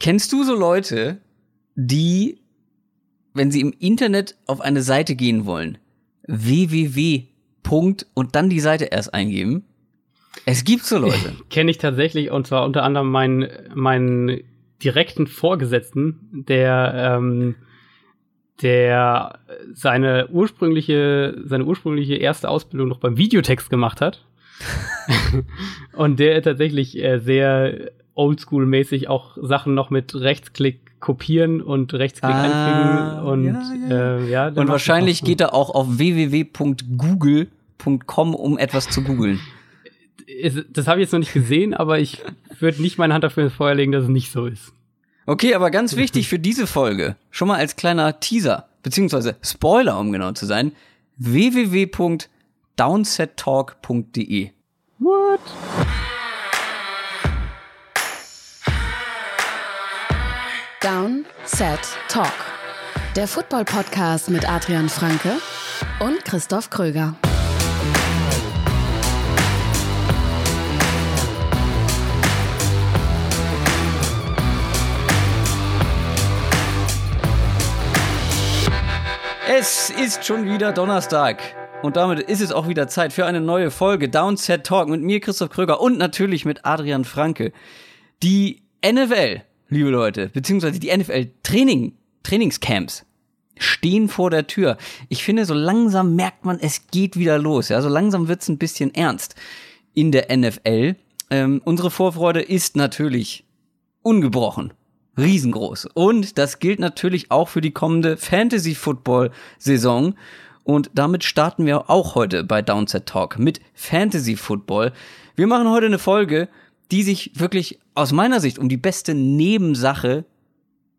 Kennst du so Leute, die, wenn sie im Internet auf eine Seite gehen wollen, www. Punkt und dann die Seite erst eingeben? Es gibt so Leute. Kenne ich tatsächlich und zwar unter anderem meinen, meinen direkten Vorgesetzten, der ähm, der seine ursprüngliche, seine ursprüngliche erste Ausbildung noch beim Videotext gemacht hat. und der tatsächlich äh, sehr oldschool-mäßig auch Sachen noch mit Rechtsklick kopieren und Rechtsklick ah, einfügen und ja, ja. Äh, ja und wahrscheinlich geht er auch auf www.google.com, um etwas zu googeln. Das habe ich jetzt noch nicht gesehen, aber ich würde nicht meine Hand dafür ins Feuer legen, dass es nicht so ist. Okay, aber ganz wichtig für diese Folge, schon mal als kleiner Teaser, beziehungsweise Spoiler, um genau zu sein, www.downsettalk.de. What? Down, Set, Talk. Der Football-Podcast mit Adrian Franke und Christoph Kröger. Es ist schon wieder Donnerstag. Und damit ist es auch wieder Zeit für eine neue Folge Downset Talk mit mir, Christoph Kröger, und natürlich mit Adrian Franke. Die NFL, liebe Leute, beziehungsweise die NFL-Training, Trainingscamps stehen vor der Tür. Ich finde, so langsam merkt man, es geht wieder los. Ja, so langsam wird's ein bisschen ernst in der NFL. Ähm, unsere Vorfreude ist natürlich ungebrochen riesengroß. Und das gilt natürlich auch für die kommende Fantasy Football Saison. Und damit starten wir auch heute bei Downset Talk mit Fantasy Football. Wir machen heute eine Folge, die sich wirklich aus meiner Sicht um die beste Nebensache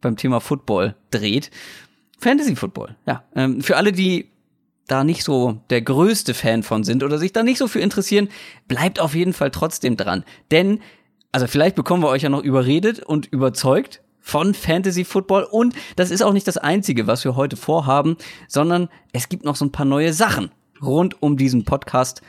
beim Thema Football dreht. Fantasy Football, ja. Ähm, für alle, die da nicht so der größte Fan von sind oder sich da nicht so für interessieren, bleibt auf jeden Fall trotzdem dran. Denn, also vielleicht bekommen wir euch ja noch überredet und überzeugt von Fantasy Football. Und das ist auch nicht das Einzige, was wir heute vorhaben, sondern es gibt noch so ein paar neue Sachen rund um diesen Podcast,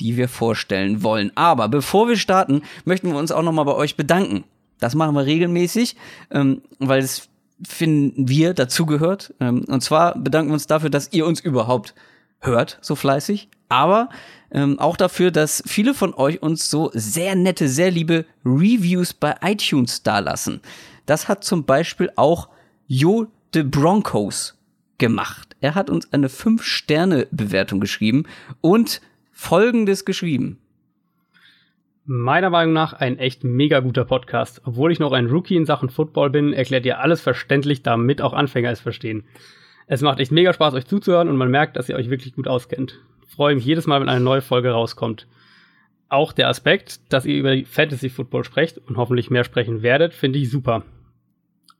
die wir vorstellen wollen. Aber bevor wir starten, möchten wir uns auch nochmal bei euch bedanken. Das machen wir regelmäßig, ähm, weil es finden wir dazugehört. Ähm, und zwar bedanken wir uns dafür, dass ihr uns überhaupt hört, so fleißig. Aber ähm, auch dafür, dass viele von euch uns so sehr nette, sehr liebe Reviews bei iTunes dalassen. Das hat zum Beispiel auch Jo de Broncos gemacht. Er hat uns eine 5-Sterne-Bewertung geschrieben und folgendes geschrieben. Meiner Meinung nach ein echt mega guter Podcast. Obwohl ich noch ein Rookie in Sachen Football bin, erklärt ihr alles verständlich, damit auch Anfänger es verstehen. Es macht echt mega Spaß, euch zuzuhören und man merkt, dass ihr euch wirklich gut auskennt. Freue mich jedes Mal, wenn eine neue Folge rauskommt. Auch der Aspekt, dass ihr über Fantasy Football sprecht und hoffentlich mehr sprechen werdet, finde ich super.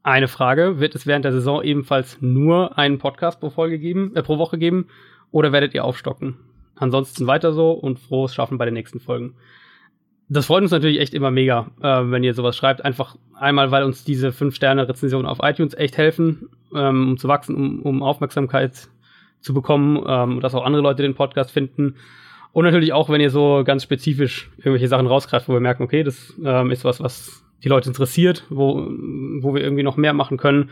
Eine Frage, wird es während der Saison ebenfalls nur einen Podcast pro Folge geben, äh, pro Woche geben oder werdet ihr aufstocken? Ansonsten weiter so und frohes Schaffen bei den nächsten Folgen. Das freut uns natürlich echt immer mega, äh, wenn ihr sowas schreibt. Einfach einmal, weil uns diese 5-Sterne-Rezensionen auf iTunes echt helfen, ähm, um zu wachsen, um, um Aufmerksamkeit zu bekommen, ähm, dass auch andere Leute den Podcast finden. Und natürlich auch, wenn ihr so ganz spezifisch irgendwelche Sachen rausgreift, wo wir merken, okay, das ähm, ist was, was die Leute interessiert, wo, wo wir irgendwie noch mehr machen können.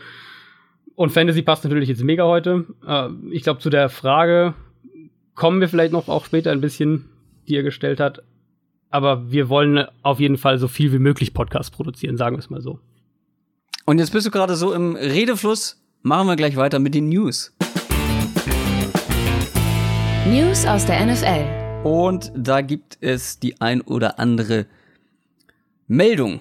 Und Fantasy passt natürlich jetzt mega heute. Äh, ich glaube, zu der Frage kommen wir vielleicht noch auch später ein bisschen, die er gestellt hat. Aber wir wollen auf jeden Fall so viel wie möglich Podcasts produzieren, sagen wir es mal so. Und jetzt bist du gerade so im Redefluss. Machen wir gleich weiter mit den News. News aus der NFL. Und da gibt es die ein oder andere Meldung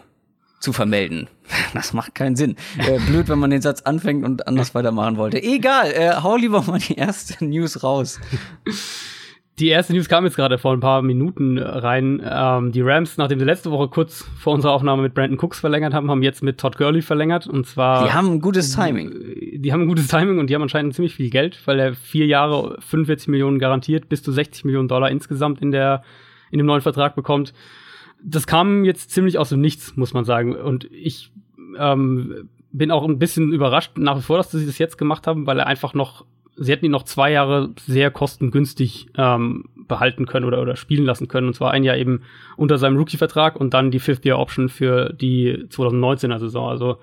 zu vermelden. Das macht keinen Sinn. Äh, blöd, wenn man den Satz anfängt und anders weitermachen wollte. Egal, äh, hau lieber mal die erste News raus. Die erste News kam jetzt gerade vor ein paar Minuten rein. Ähm, die Rams, nachdem sie letzte Woche kurz vor unserer Aufnahme mit Brandon Cooks verlängert haben, haben jetzt mit Todd Gurley verlängert. Und zwar. Die haben ein gutes Timing. Die haben ein gutes Timing und die haben anscheinend ziemlich viel Geld, weil er vier Jahre 45 Millionen garantiert, bis zu 60 Millionen Dollar insgesamt in der, in dem neuen Vertrag bekommt. Das kam jetzt ziemlich aus dem Nichts, muss man sagen. Und ich ähm, bin auch ein bisschen überrascht nach wie vor, dass sie das jetzt gemacht haben, weil er einfach noch sie hätten ihn noch zwei Jahre sehr kostengünstig ähm, behalten können oder, oder spielen lassen können. Und zwar ein Jahr eben unter seinem Rookie-Vertrag und dann die Fifth-Year-Option für die 2019er Saison. Also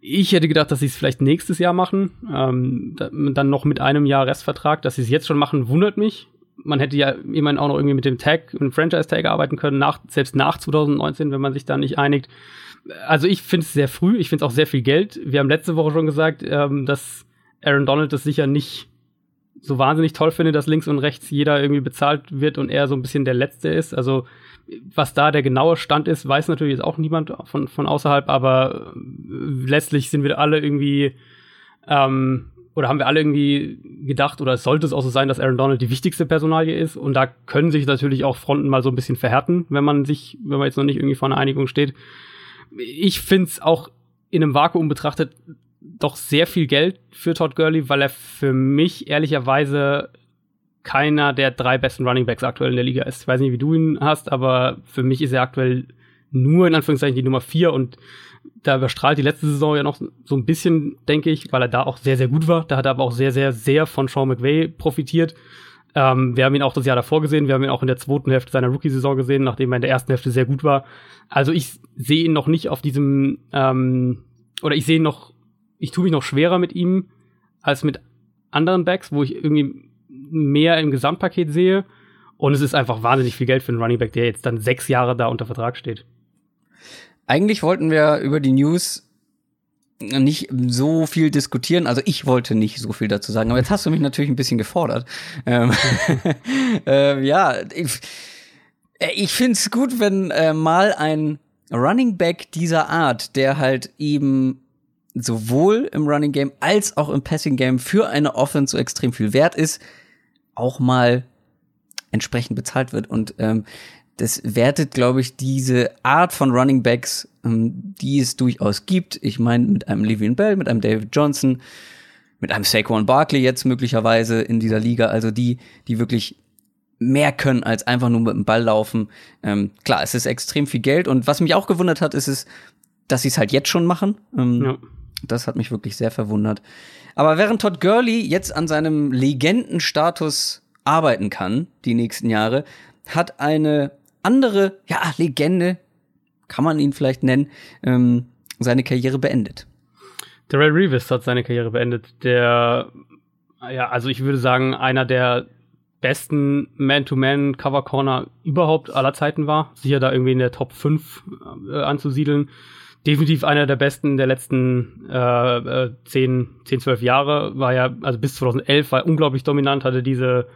ich hätte gedacht, dass sie es vielleicht nächstes Jahr machen, ähm, dann noch mit einem Jahr Restvertrag. Dass sie es jetzt schon machen, wundert mich. Man hätte ja immerhin auch noch irgendwie mit dem Tag, mit dem Franchise-Tag arbeiten können, nach, selbst nach 2019, wenn man sich da nicht einigt. Also ich finde es sehr früh, ich finde es auch sehr viel Geld. Wir haben letzte Woche schon gesagt, ähm, dass Aaron Donald das sicher nicht so wahnsinnig toll findet, dass links und rechts jeder irgendwie bezahlt wird und er so ein bisschen der Letzte ist. Also was da der genaue Stand ist, weiß natürlich jetzt auch niemand von, von außerhalb, aber äh, letztlich sind wir alle irgendwie, ähm, oder haben wir alle irgendwie gedacht, oder sollte es auch so sein, dass Aaron Donald die wichtigste Personalie ist. Und da können sich natürlich auch Fronten mal so ein bisschen verhärten, wenn man sich, wenn man jetzt noch nicht irgendwie vor einer Einigung steht. Ich finde es auch in einem Vakuum betrachtet doch sehr viel Geld für Todd Gurley, weil er für mich ehrlicherweise keiner der drei besten Running Backs aktuell in der Liga ist. Ich weiß nicht, wie du ihn hast, aber für mich ist er aktuell nur in Anführungszeichen die Nummer vier und da überstrahlt die letzte Saison ja noch so ein bisschen, denke ich, weil er da auch sehr, sehr gut war. Da hat er aber auch sehr, sehr, sehr von Sean McVay profitiert. Ähm, wir haben ihn auch das Jahr davor gesehen. Wir haben ihn auch in der zweiten Hälfte seiner Rookie-Saison gesehen, nachdem er in der ersten Hälfte sehr gut war. Also ich sehe ihn noch nicht auf diesem, ähm, oder ich sehe ihn noch, ich tue mich noch schwerer mit ihm als mit anderen Backs, wo ich irgendwie mehr im Gesamtpaket sehe. Und es ist einfach wahnsinnig viel Geld für einen Running Back, der jetzt dann sechs Jahre da unter Vertrag steht. Eigentlich wollten wir über die News nicht so viel diskutieren. Also ich wollte nicht so viel dazu sagen, aber jetzt hast du mich natürlich ein bisschen gefordert. Ähm, äh, ja, ich, äh, ich finde es gut, wenn äh, mal ein Running Back dieser Art, der halt eben sowohl im Running Game als auch im Passing Game für eine Offense so extrem viel wert ist, auch mal entsprechend bezahlt wird. Und ähm, das wertet, glaube ich, diese Art von Running Backs, ähm, die es durchaus gibt. Ich meine, mit einem Le'Veon Bell, mit einem David Johnson, mit einem Saquon Barkley jetzt möglicherweise in dieser Liga, also die, die wirklich mehr können als einfach nur mit dem Ball laufen. Ähm, klar, es ist extrem viel Geld und was mich auch gewundert hat, ist es, dass sie es halt jetzt schon machen. Ähm, ja. Das hat mich wirklich sehr verwundert. Aber während Todd Gurley jetzt an seinem Legendenstatus arbeiten kann, die nächsten Jahre, hat eine andere, ja, Legende, kann man ihn vielleicht nennen, ähm, seine Karriere beendet. Darrell Reeves hat seine Karriere beendet. Der, ja, also ich würde sagen, einer der besten Man-to-Man-Cover-Corner überhaupt aller Zeiten war. Sicher da irgendwie in der Top 5 äh, anzusiedeln definitiv einer der besten der letzten äh, 10, 10, 12 Jahre. War ja, also bis 2011 war unglaublich dominant, hatte diese,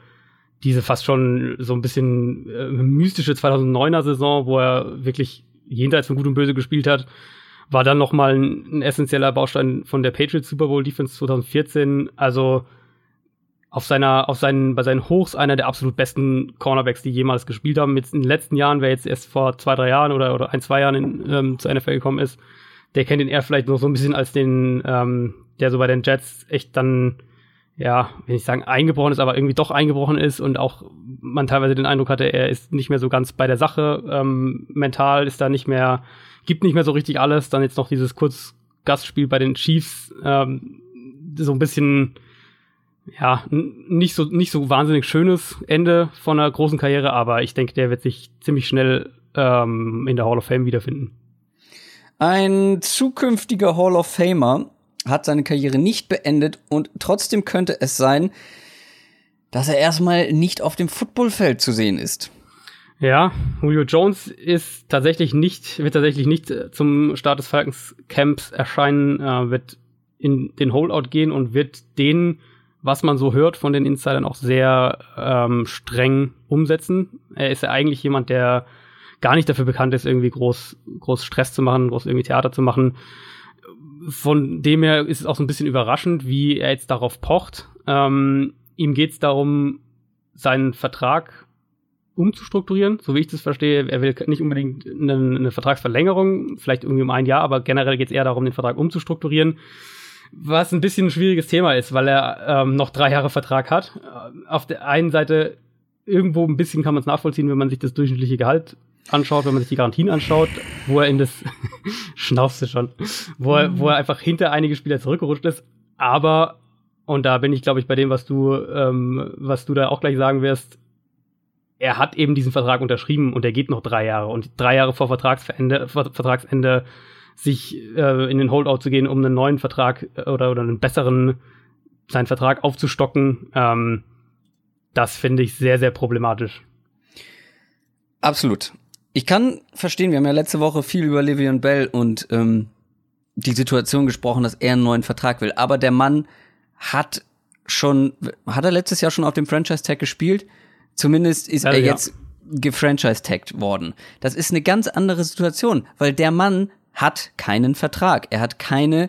diese fast schon so ein bisschen äh, mystische 2009er Saison, wo er wirklich jenseits von Gut und Böse gespielt hat. War dann noch mal ein, ein essentieller Baustein von der Patriots Super Bowl Defense 2014. Also auf seiner, auf seinen, bei seinen Hochs einer der absolut besten Cornerbacks, die jemals gespielt haben. Jetzt in den letzten Jahren, wer jetzt erst vor zwei, drei Jahren oder, oder ein, zwei Jahren in, ähm, zur NFL gekommen ist, der kennt ihn eher vielleicht noch so ein bisschen als den, ähm, der so bei den Jets echt dann, ja, wenn ich sagen, eingebrochen ist, aber irgendwie doch eingebrochen ist und auch man teilweise den Eindruck hatte, er ist nicht mehr so ganz bei der Sache, ähm, mental ist da nicht mehr, gibt nicht mehr so richtig alles. Dann jetzt noch dieses Kurzgastspiel bei den Chiefs, ähm, so ein bisschen, ja, nicht so, nicht so wahnsinnig schönes Ende von einer großen Karriere, aber ich denke, der wird sich ziemlich schnell ähm, in der Hall of Fame wiederfinden. Ein zukünftiger Hall of Famer hat seine Karriere nicht beendet und trotzdem könnte es sein, dass er erstmal nicht auf dem Footballfeld zu sehen ist. Ja, Julio Jones ist tatsächlich nicht, wird tatsächlich nicht äh, zum Start des Falcons Camps erscheinen, äh, wird in den Holdout gehen und wird den was man so hört von den Insidern, auch sehr ähm, streng umsetzen. Er ist ja eigentlich jemand, der gar nicht dafür bekannt ist, irgendwie groß, groß Stress zu machen, groß irgendwie Theater zu machen. Von dem her ist es auch so ein bisschen überraschend, wie er jetzt darauf pocht. Ähm, ihm geht es darum, seinen Vertrag umzustrukturieren, so wie ich das verstehe. Er will nicht unbedingt eine, eine Vertragsverlängerung, vielleicht irgendwie um ein Jahr, aber generell geht es eher darum, den Vertrag umzustrukturieren was ein bisschen ein schwieriges Thema ist, weil er ähm, noch drei Jahre Vertrag hat. Äh, auf der einen Seite irgendwo ein bisschen kann man es nachvollziehen, wenn man sich das durchschnittliche Gehalt anschaut, wenn man sich die Garantien anschaut, wo er in das schnaufste schon, wo er, wo er einfach hinter einige Spieler zurückgerutscht ist. Aber und da bin ich, glaube ich, bei dem, was du, ähm, was du da auch gleich sagen wirst. er hat eben diesen Vertrag unterschrieben und der geht noch drei Jahre. Und drei Jahre vor Vertragsende, Vertragsende sich äh, in den Holdout zu gehen, um einen neuen Vertrag äh, oder, oder einen besseren, seinen Vertrag aufzustocken, ähm, das finde ich sehr, sehr problematisch. Absolut. Ich kann verstehen, wir haben ja letzte Woche viel über Livian Bell und ähm, die Situation gesprochen, dass er einen neuen Vertrag will. Aber der Mann hat schon, hat er letztes Jahr schon auf dem Franchise-Tag gespielt? Zumindest ist ja, er ja. jetzt gefranchise-tagged worden. Das ist eine ganz andere Situation, weil der Mann hat keinen Vertrag. Er hat keine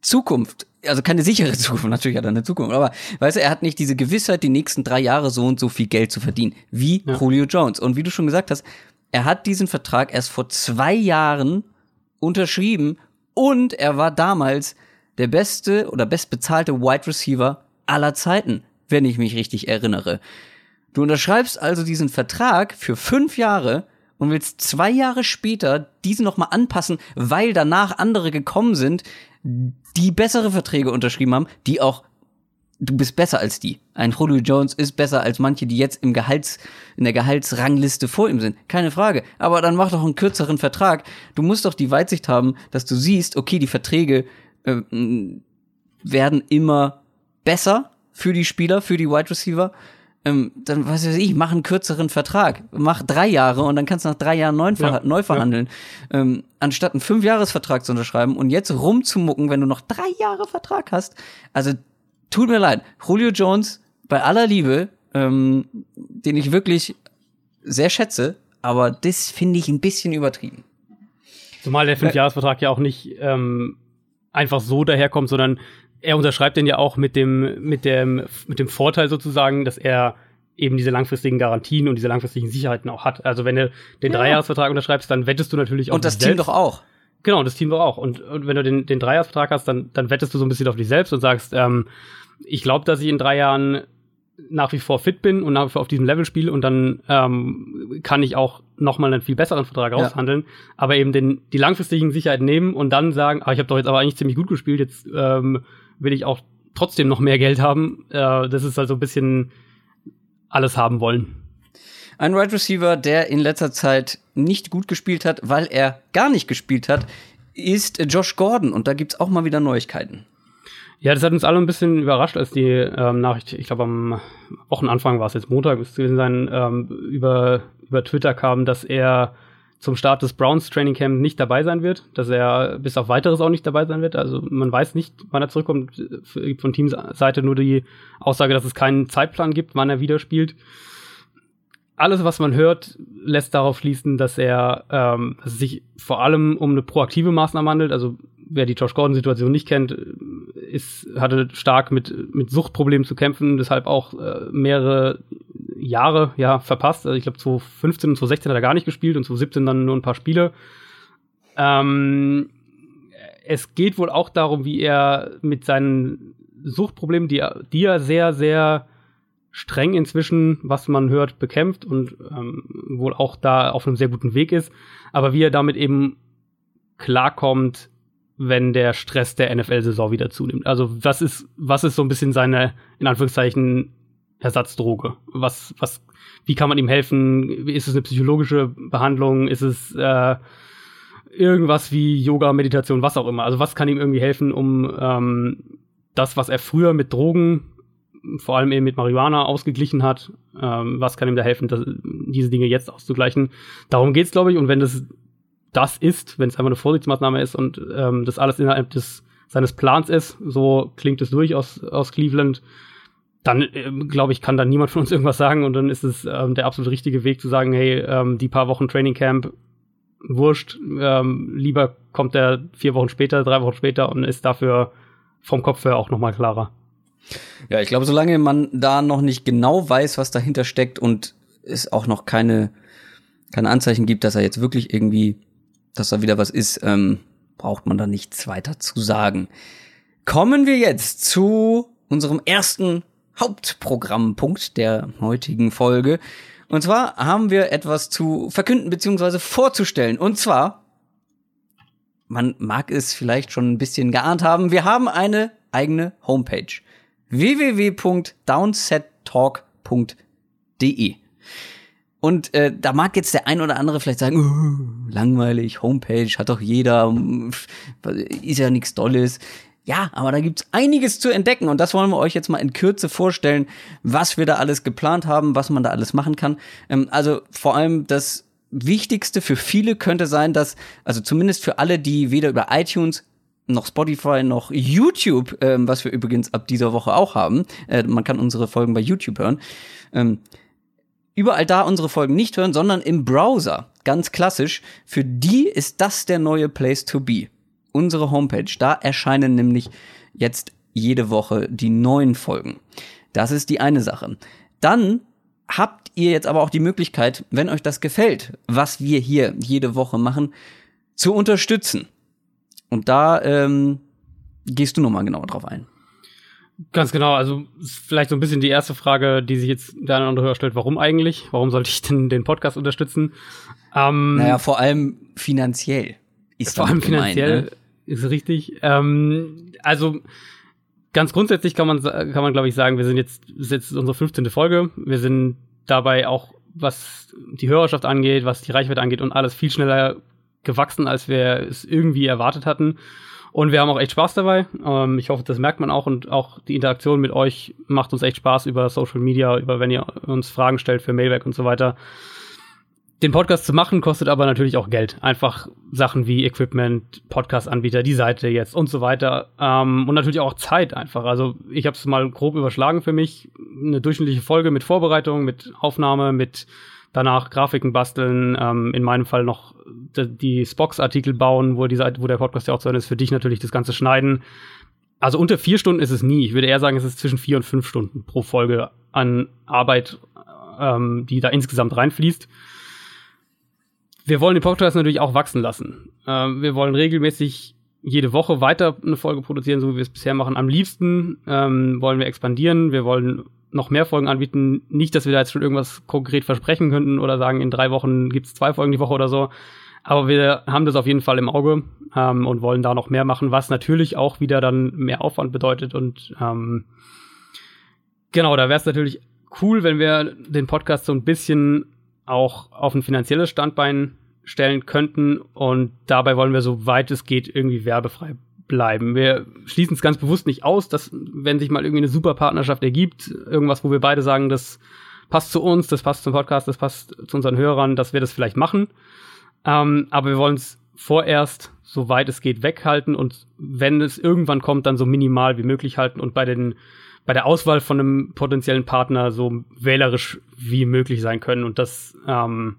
Zukunft. Also keine sichere Zukunft. Natürlich hat er eine Zukunft. Aber weißt du, er hat nicht diese Gewissheit, die nächsten drei Jahre so und so viel Geld zu verdienen. Wie ja. Julio Jones. Und wie du schon gesagt hast, er hat diesen Vertrag erst vor zwei Jahren unterschrieben und er war damals der beste oder bestbezahlte Wide Receiver aller Zeiten, wenn ich mich richtig erinnere. Du unterschreibst also diesen Vertrag für fünf Jahre und willst zwei Jahre später diesen nochmal anpassen, weil danach andere gekommen sind, die bessere Verträge unterschrieben haben, die auch du bist besser als die. Ein Julio Jones ist besser als manche, die jetzt im Gehalts, in der Gehaltsrangliste vor ihm sind. Keine Frage. Aber dann mach doch einen kürzeren Vertrag. Du musst doch die Weitsicht haben, dass du siehst, okay, die Verträge äh, werden immer besser für die Spieler, für die Wide Receiver. Ähm, dann was weiß ich, mach einen kürzeren Vertrag, mach drei Jahre und dann kannst du nach drei Jahren neu, ja, neu verhandeln, ja. ähm, anstatt einen Fünfjahresvertrag zu unterschreiben und jetzt rumzumucken, wenn du noch drei Jahre Vertrag hast. Also tut mir leid, Julio Jones, bei aller Liebe, ähm, den ich wirklich sehr schätze, aber das finde ich ein bisschen übertrieben. Zumal der Fünfjahresvertrag ja auch nicht ähm, einfach so daherkommt, sondern er unterschreibt den ja auch mit dem, mit dem, mit dem Vorteil sozusagen, dass er eben diese langfristigen Garantien und diese langfristigen Sicherheiten auch hat. Also wenn du den ja. Dreijahresvertrag unterschreibst, dann wettest du natürlich auch Und das Team selbst. doch auch. Genau, das Team doch auch. Und, und wenn du den, den Dreijahresvertrag hast, dann, dann wettest du so ein bisschen auf dich selbst und sagst, ähm, ich glaube, dass ich in drei Jahren nach wie vor fit bin und nach wie vor auf diesem Level spiele und dann ähm, kann ich auch noch mal einen viel besseren Vertrag ja. aushandeln, aber eben den, die langfristigen Sicherheiten nehmen und dann sagen, ah, ich habe doch jetzt aber eigentlich ziemlich gut gespielt, jetzt ähm, will ich auch trotzdem noch mehr Geld haben. Äh, das ist also ein bisschen alles haben wollen. Ein Wide right Receiver, der in letzter Zeit nicht gut gespielt hat, weil er gar nicht gespielt hat, ist Josh Gordon und da gibt's auch mal wieder Neuigkeiten. Ja, das hat uns alle ein bisschen überrascht, als die ähm, Nachricht, ich glaube am Wochenanfang war es jetzt Montag, müsste gewesen sein, ähm, über, über Twitter kam, dass er zum Start des Browns Training Camp nicht dabei sein wird, dass er bis auf weiteres auch nicht dabei sein wird. Also man weiß nicht, wann er zurückkommt. Von Teamseite nur die Aussage, dass es keinen Zeitplan gibt, wann er wieder spielt. Alles, was man hört, lässt darauf schließen, dass er ähm, dass es sich vor allem um eine proaktive Maßnahme handelt. Also wer die Josh Gordon-Situation nicht kennt, ist, hatte stark mit, mit Suchtproblemen zu kämpfen, deshalb auch äh, mehrere Jahre ja verpasst. Also ich glaube, 2015 und 2016 hat er gar nicht gespielt und 2017 dann nur ein paar Spiele. Ähm, es geht wohl auch darum, wie er mit seinen Suchtproblemen, die er, die er sehr, sehr streng inzwischen, was man hört, bekämpft und ähm, wohl auch da auf einem sehr guten Weg ist, aber wie er damit eben klarkommt, wenn der Stress der NFL-Saison wieder zunimmt. Also was ist, was ist so ein bisschen seine, in Anführungszeichen, Ersatzdroge? Was, was, wie kann man ihm helfen? Ist es eine psychologische Behandlung? Ist es äh, irgendwas wie Yoga, Meditation, was auch immer? Also was kann ihm irgendwie helfen, um ähm, das, was er früher mit Drogen, vor allem eben mit Marihuana ausgeglichen hat, ähm, was kann ihm da helfen, das, diese Dinge jetzt auszugleichen? Darum geht's, glaube ich. Und wenn das das ist, wenn es einfach eine Vorsichtsmaßnahme ist und ähm, das alles innerhalb des seines Plans ist, so klingt es durch aus, aus Cleveland, dann äh, glaube ich, kann da niemand von uns irgendwas sagen und dann ist es ähm, der absolut richtige Weg zu sagen, hey, ähm, die paar Wochen Training Camp, wurscht, ähm, lieber kommt er vier Wochen später, drei Wochen später und ist dafür vom Kopf her auch nochmal klarer. Ja, ich glaube, solange man da noch nicht genau weiß, was dahinter steckt und es auch noch keine, keine Anzeichen gibt, dass er jetzt wirklich irgendwie, dass da wieder was ist, ähm, braucht man da nichts weiter zu sagen. Kommen wir jetzt zu unserem ersten Hauptprogrammpunkt der heutigen Folge. Und zwar haben wir etwas zu verkünden bzw. vorzustellen. Und zwar, man mag es vielleicht schon ein bisschen geahnt haben, wir haben eine eigene Homepage. www.downsettalk.de Und äh, da mag jetzt der ein oder andere vielleicht sagen, uh, langweilig, Homepage, hat doch jeder, ist ja nichts Dolles. Ja, aber da gibt's einiges zu entdecken und das wollen wir euch jetzt mal in Kürze vorstellen, was wir da alles geplant haben, was man da alles machen kann. Ähm, also vor allem das Wichtigste für viele könnte sein, dass, also zumindest für alle, die weder über iTunes noch Spotify, noch YouTube, ähm, was wir übrigens ab dieser Woche auch haben. Äh, man kann unsere Folgen bei YouTube hören. Ähm, überall da unsere Folgen nicht hören, sondern im Browser. Ganz klassisch. Für die ist das der neue Place to be. Unsere Homepage. Da erscheinen nämlich jetzt jede Woche die neuen Folgen. Das ist die eine Sache. Dann habt ihr jetzt aber auch die Möglichkeit, wenn euch das gefällt, was wir hier jede Woche machen, zu unterstützen. Und da ähm, gehst du nochmal genauer drauf ein. Ganz genau, also vielleicht so ein bisschen die erste Frage, die sich jetzt der eine oder andere Hörer stellt, warum eigentlich? Warum sollte ich denn den Podcast unterstützen? Ähm, naja, vor allem finanziell. Ist vor allem gemein, finanziell ne? Ist richtig. Ähm, also ganz grundsätzlich kann man, kann man glaube ich sagen, wir sind jetzt, ist jetzt unsere 15. Folge. Wir sind dabei auch, was die Hörerschaft angeht, was die Reichweite angeht und alles viel schneller gewachsen, als wir es irgendwie erwartet hatten. Und wir haben auch echt Spaß dabei. Ähm, ich hoffe, das merkt man auch. Und auch die Interaktion mit euch macht uns echt Spaß über Social Media, über wenn ihr uns Fragen stellt für Mailback und so weiter. Den Podcast zu machen kostet aber natürlich auch Geld. Einfach Sachen wie Equipment, Podcast-Anbieter, die Seite jetzt und so weiter. Ähm, und natürlich auch Zeit einfach. Also ich habe es mal grob überschlagen für mich. Eine durchschnittliche Folge mit Vorbereitung, mit Aufnahme, mit danach Grafiken basteln, ähm, in meinem Fall noch die Spox-Artikel bauen, wo, die Seite, wo der Podcast ja auch zu hören ist, für dich natürlich das Ganze schneiden. Also unter vier Stunden ist es nie. Ich würde eher sagen, es ist zwischen vier und fünf Stunden pro Folge an Arbeit, ähm, die da insgesamt reinfließt. Wir wollen den Podcast natürlich auch wachsen lassen. Ähm, wir wollen regelmäßig jede Woche weiter eine Folge produzieren, so wie wir es bisher machen. Am liebsten ähm, wollen wir expandieren. Wir wollen noch mehr Folgen anbieten. Nicht, dass wir da jetzt schon irgendwas konkret versprechen könnten oder sagen, in drei Wochen gibt's zwei Folgen die Woche oder so. Aber wir haben das auf jeden Fall im Auge ähm, und wollen da noch mehr machen, was natürlich auch wieder dann mehr Aufwand bedeutet. Und ähm, genau, da wäre es natürlich cool, wenn wir den Podcast so ein bisschen auch auf ein finanzielles Standbein stellen könnten. Und dabei wollen wir, so weit es geht, irgendwie werbefrei bleiben. Wir schließen es ganz bewusst nicht aus, dass wenn sich mal irgendwie eine super Partnerschaft ergibt, irgendwas, wo wir beide sagen, das passt zu uns, das passt zum Podcast, das passt zu unseren Hörern, dass wir das vielleicht machen. Ähm, aber wir wollen es vorerst, soweit es geht, weghalten und wenn es irgendwann kommt, dann so minimal wie möglich halten und bei den bei der Auswahl von einem potenziellen Partner so wählerisch wie möglich sein können und das ähm,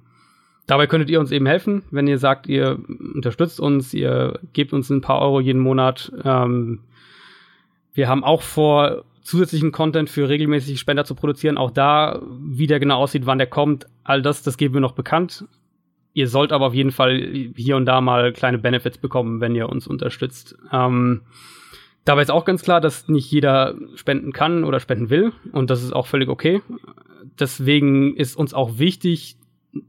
Dabei könntet ihr uns eben helfen, wenn ihr sagt, ihr unterstützt uns, ihr gebt uns ein paar Euro jeden Monat. Ähm, wir haben auch vor, zusätzlichen Content für regelmäßige Spender zu produzieren. Auch da, wie der genau aussieht, wann der kommt, all das, das geben wir noch bekannt. Ihr sollt aber auf jeden Fall hier und da mal kleine Benefits bekommen, wenn ihr uns unterstützt. Ähm, dabei ist auch ganz klar, dass nicht jeder spenden kann oder spenden will. Und das ist auch völlig okay. Deswegen ist uns auch wichtig,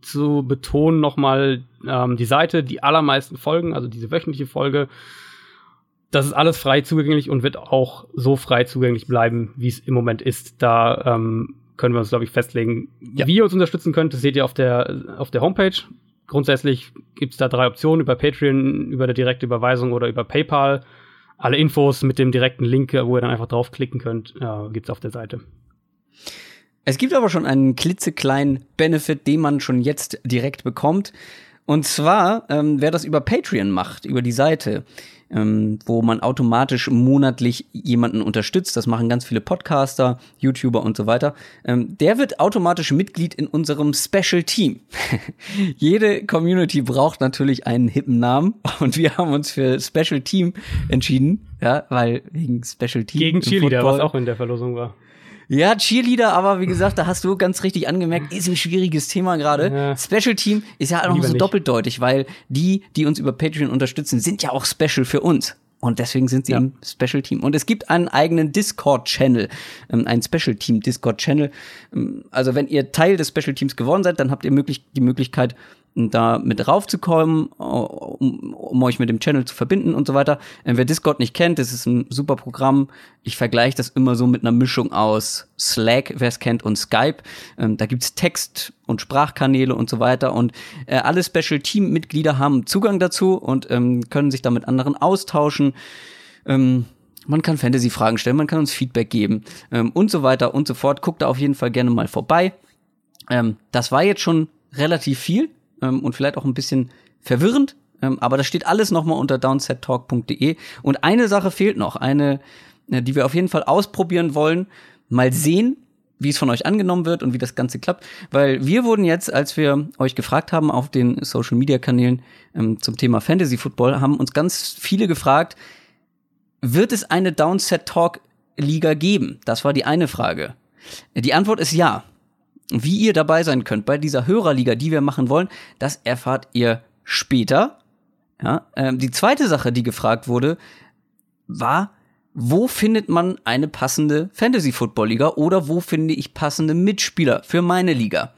zu betonen nochmal ähm, die Seite, die allermeisten Folgen, also diese wöchentliche Folge, das ist alles frei zugänglich und wird auch so frei zugänglich bleiben, wie es im Moment ist. Da ähm, können wir uns, glaube ich, festlegen, ja. wie ihr uns unterstützen könnt. Das seht ihr auf der, auf der Homepage. Grundsätzlich gibt es da drei Optionen, über Patreon, über eine direkte Überweisung oder über PayPal. Alle Infos mit dem direkten Link, wo ihr dann einfach draufklicken könnt, äh, gibt es auf der Seite. Es gibt aber schon einen klitzekleinen Benefit, den man schon jetzt direkt bekommt. Und zwar, ähm, wer das über Patreon macht, über die Seite, ähm, wo man automatisch monatlich jemanden unterstützt, das machen ganz viele Podcaster, YouTuber und so weiter, ähm, der wird automatisch Mitglied in unserem Special Team. Jede Community braucht natürlich einen hippen Namen und wir haben uns für Special Team entschieden, ja, weil wegen Special Team. Gegen Cheerleader, was auch in der Verlosung war. Ja, Cheerleader, aber wie gesagt, da hast du ganz richtig angemerkt, ist ein schwieriges Thema gerade. Ja. Special Team ist ja auch noch so nicht. doppeldeutig, weil die, die uns über Patreon unterstützen, sind ja auch special für uns. Und deswegen sind sie ja. im Special Team. Und es gibt einen eigenen Discord-Channel, ähm, einen Special Team Discord-Channel. Ähm, also wenn ihr Teil des Special Teams geworden seid, dann habt ihr möglich die Möglichkeit, da mit raufzukommen, um, um euch mit dem Channel zu verbinden und so weiter. Wer Discord nicht kennt, das ist ein super Programm. Ich vergleiche das immer so mit einer Mischung aus Slack, wer es kennt, und Skype. Ähm, da gibt's Text- und Sprachkanäle und so weiter. Und äh, alle Special Team-Mitglieder haben Zugang dazu und ähm, können sich da mit anderen austauschen. Ähm, man kann Fantasy-Fragen stellen, man kann uns Feedback geben ähm, und so weiter und so fort. Guckt da auf jeden Fall gerne mal vorbei. Ähm, das war jetzt schon relativ viel ähm, und vielleicht auch ein bisschen verwirrend, ähm, aber das steht alles nochmal unter downsettalk.de. Und eine Sache fehlt noch, eine, äh, die wir auf jeden Fall ausprobieren wollen. Mal sehen, wie es von euch angenommen wird und wie das Ganze klappt. Weil wir wurden jetzt, als wir euch gefragt haben auf den Social Media Kanälen ähm, zum Thema Fantasy Football, haben uns ganz viele gefragt, wird es eine Downset Talk Liga geben? Das war die eine Frage. Die Antwort ist ja. Wie ihr dabei sein könnt bei dieser Hörerliga, die wir machen wollen, das erfahrt ihr später. Ja, ähm, die zweite Sache, die gefragt wurde, war, wo findet man eine passende Fantasy Football Liga oder wo finde ich passende Mitspieler für meine Liga?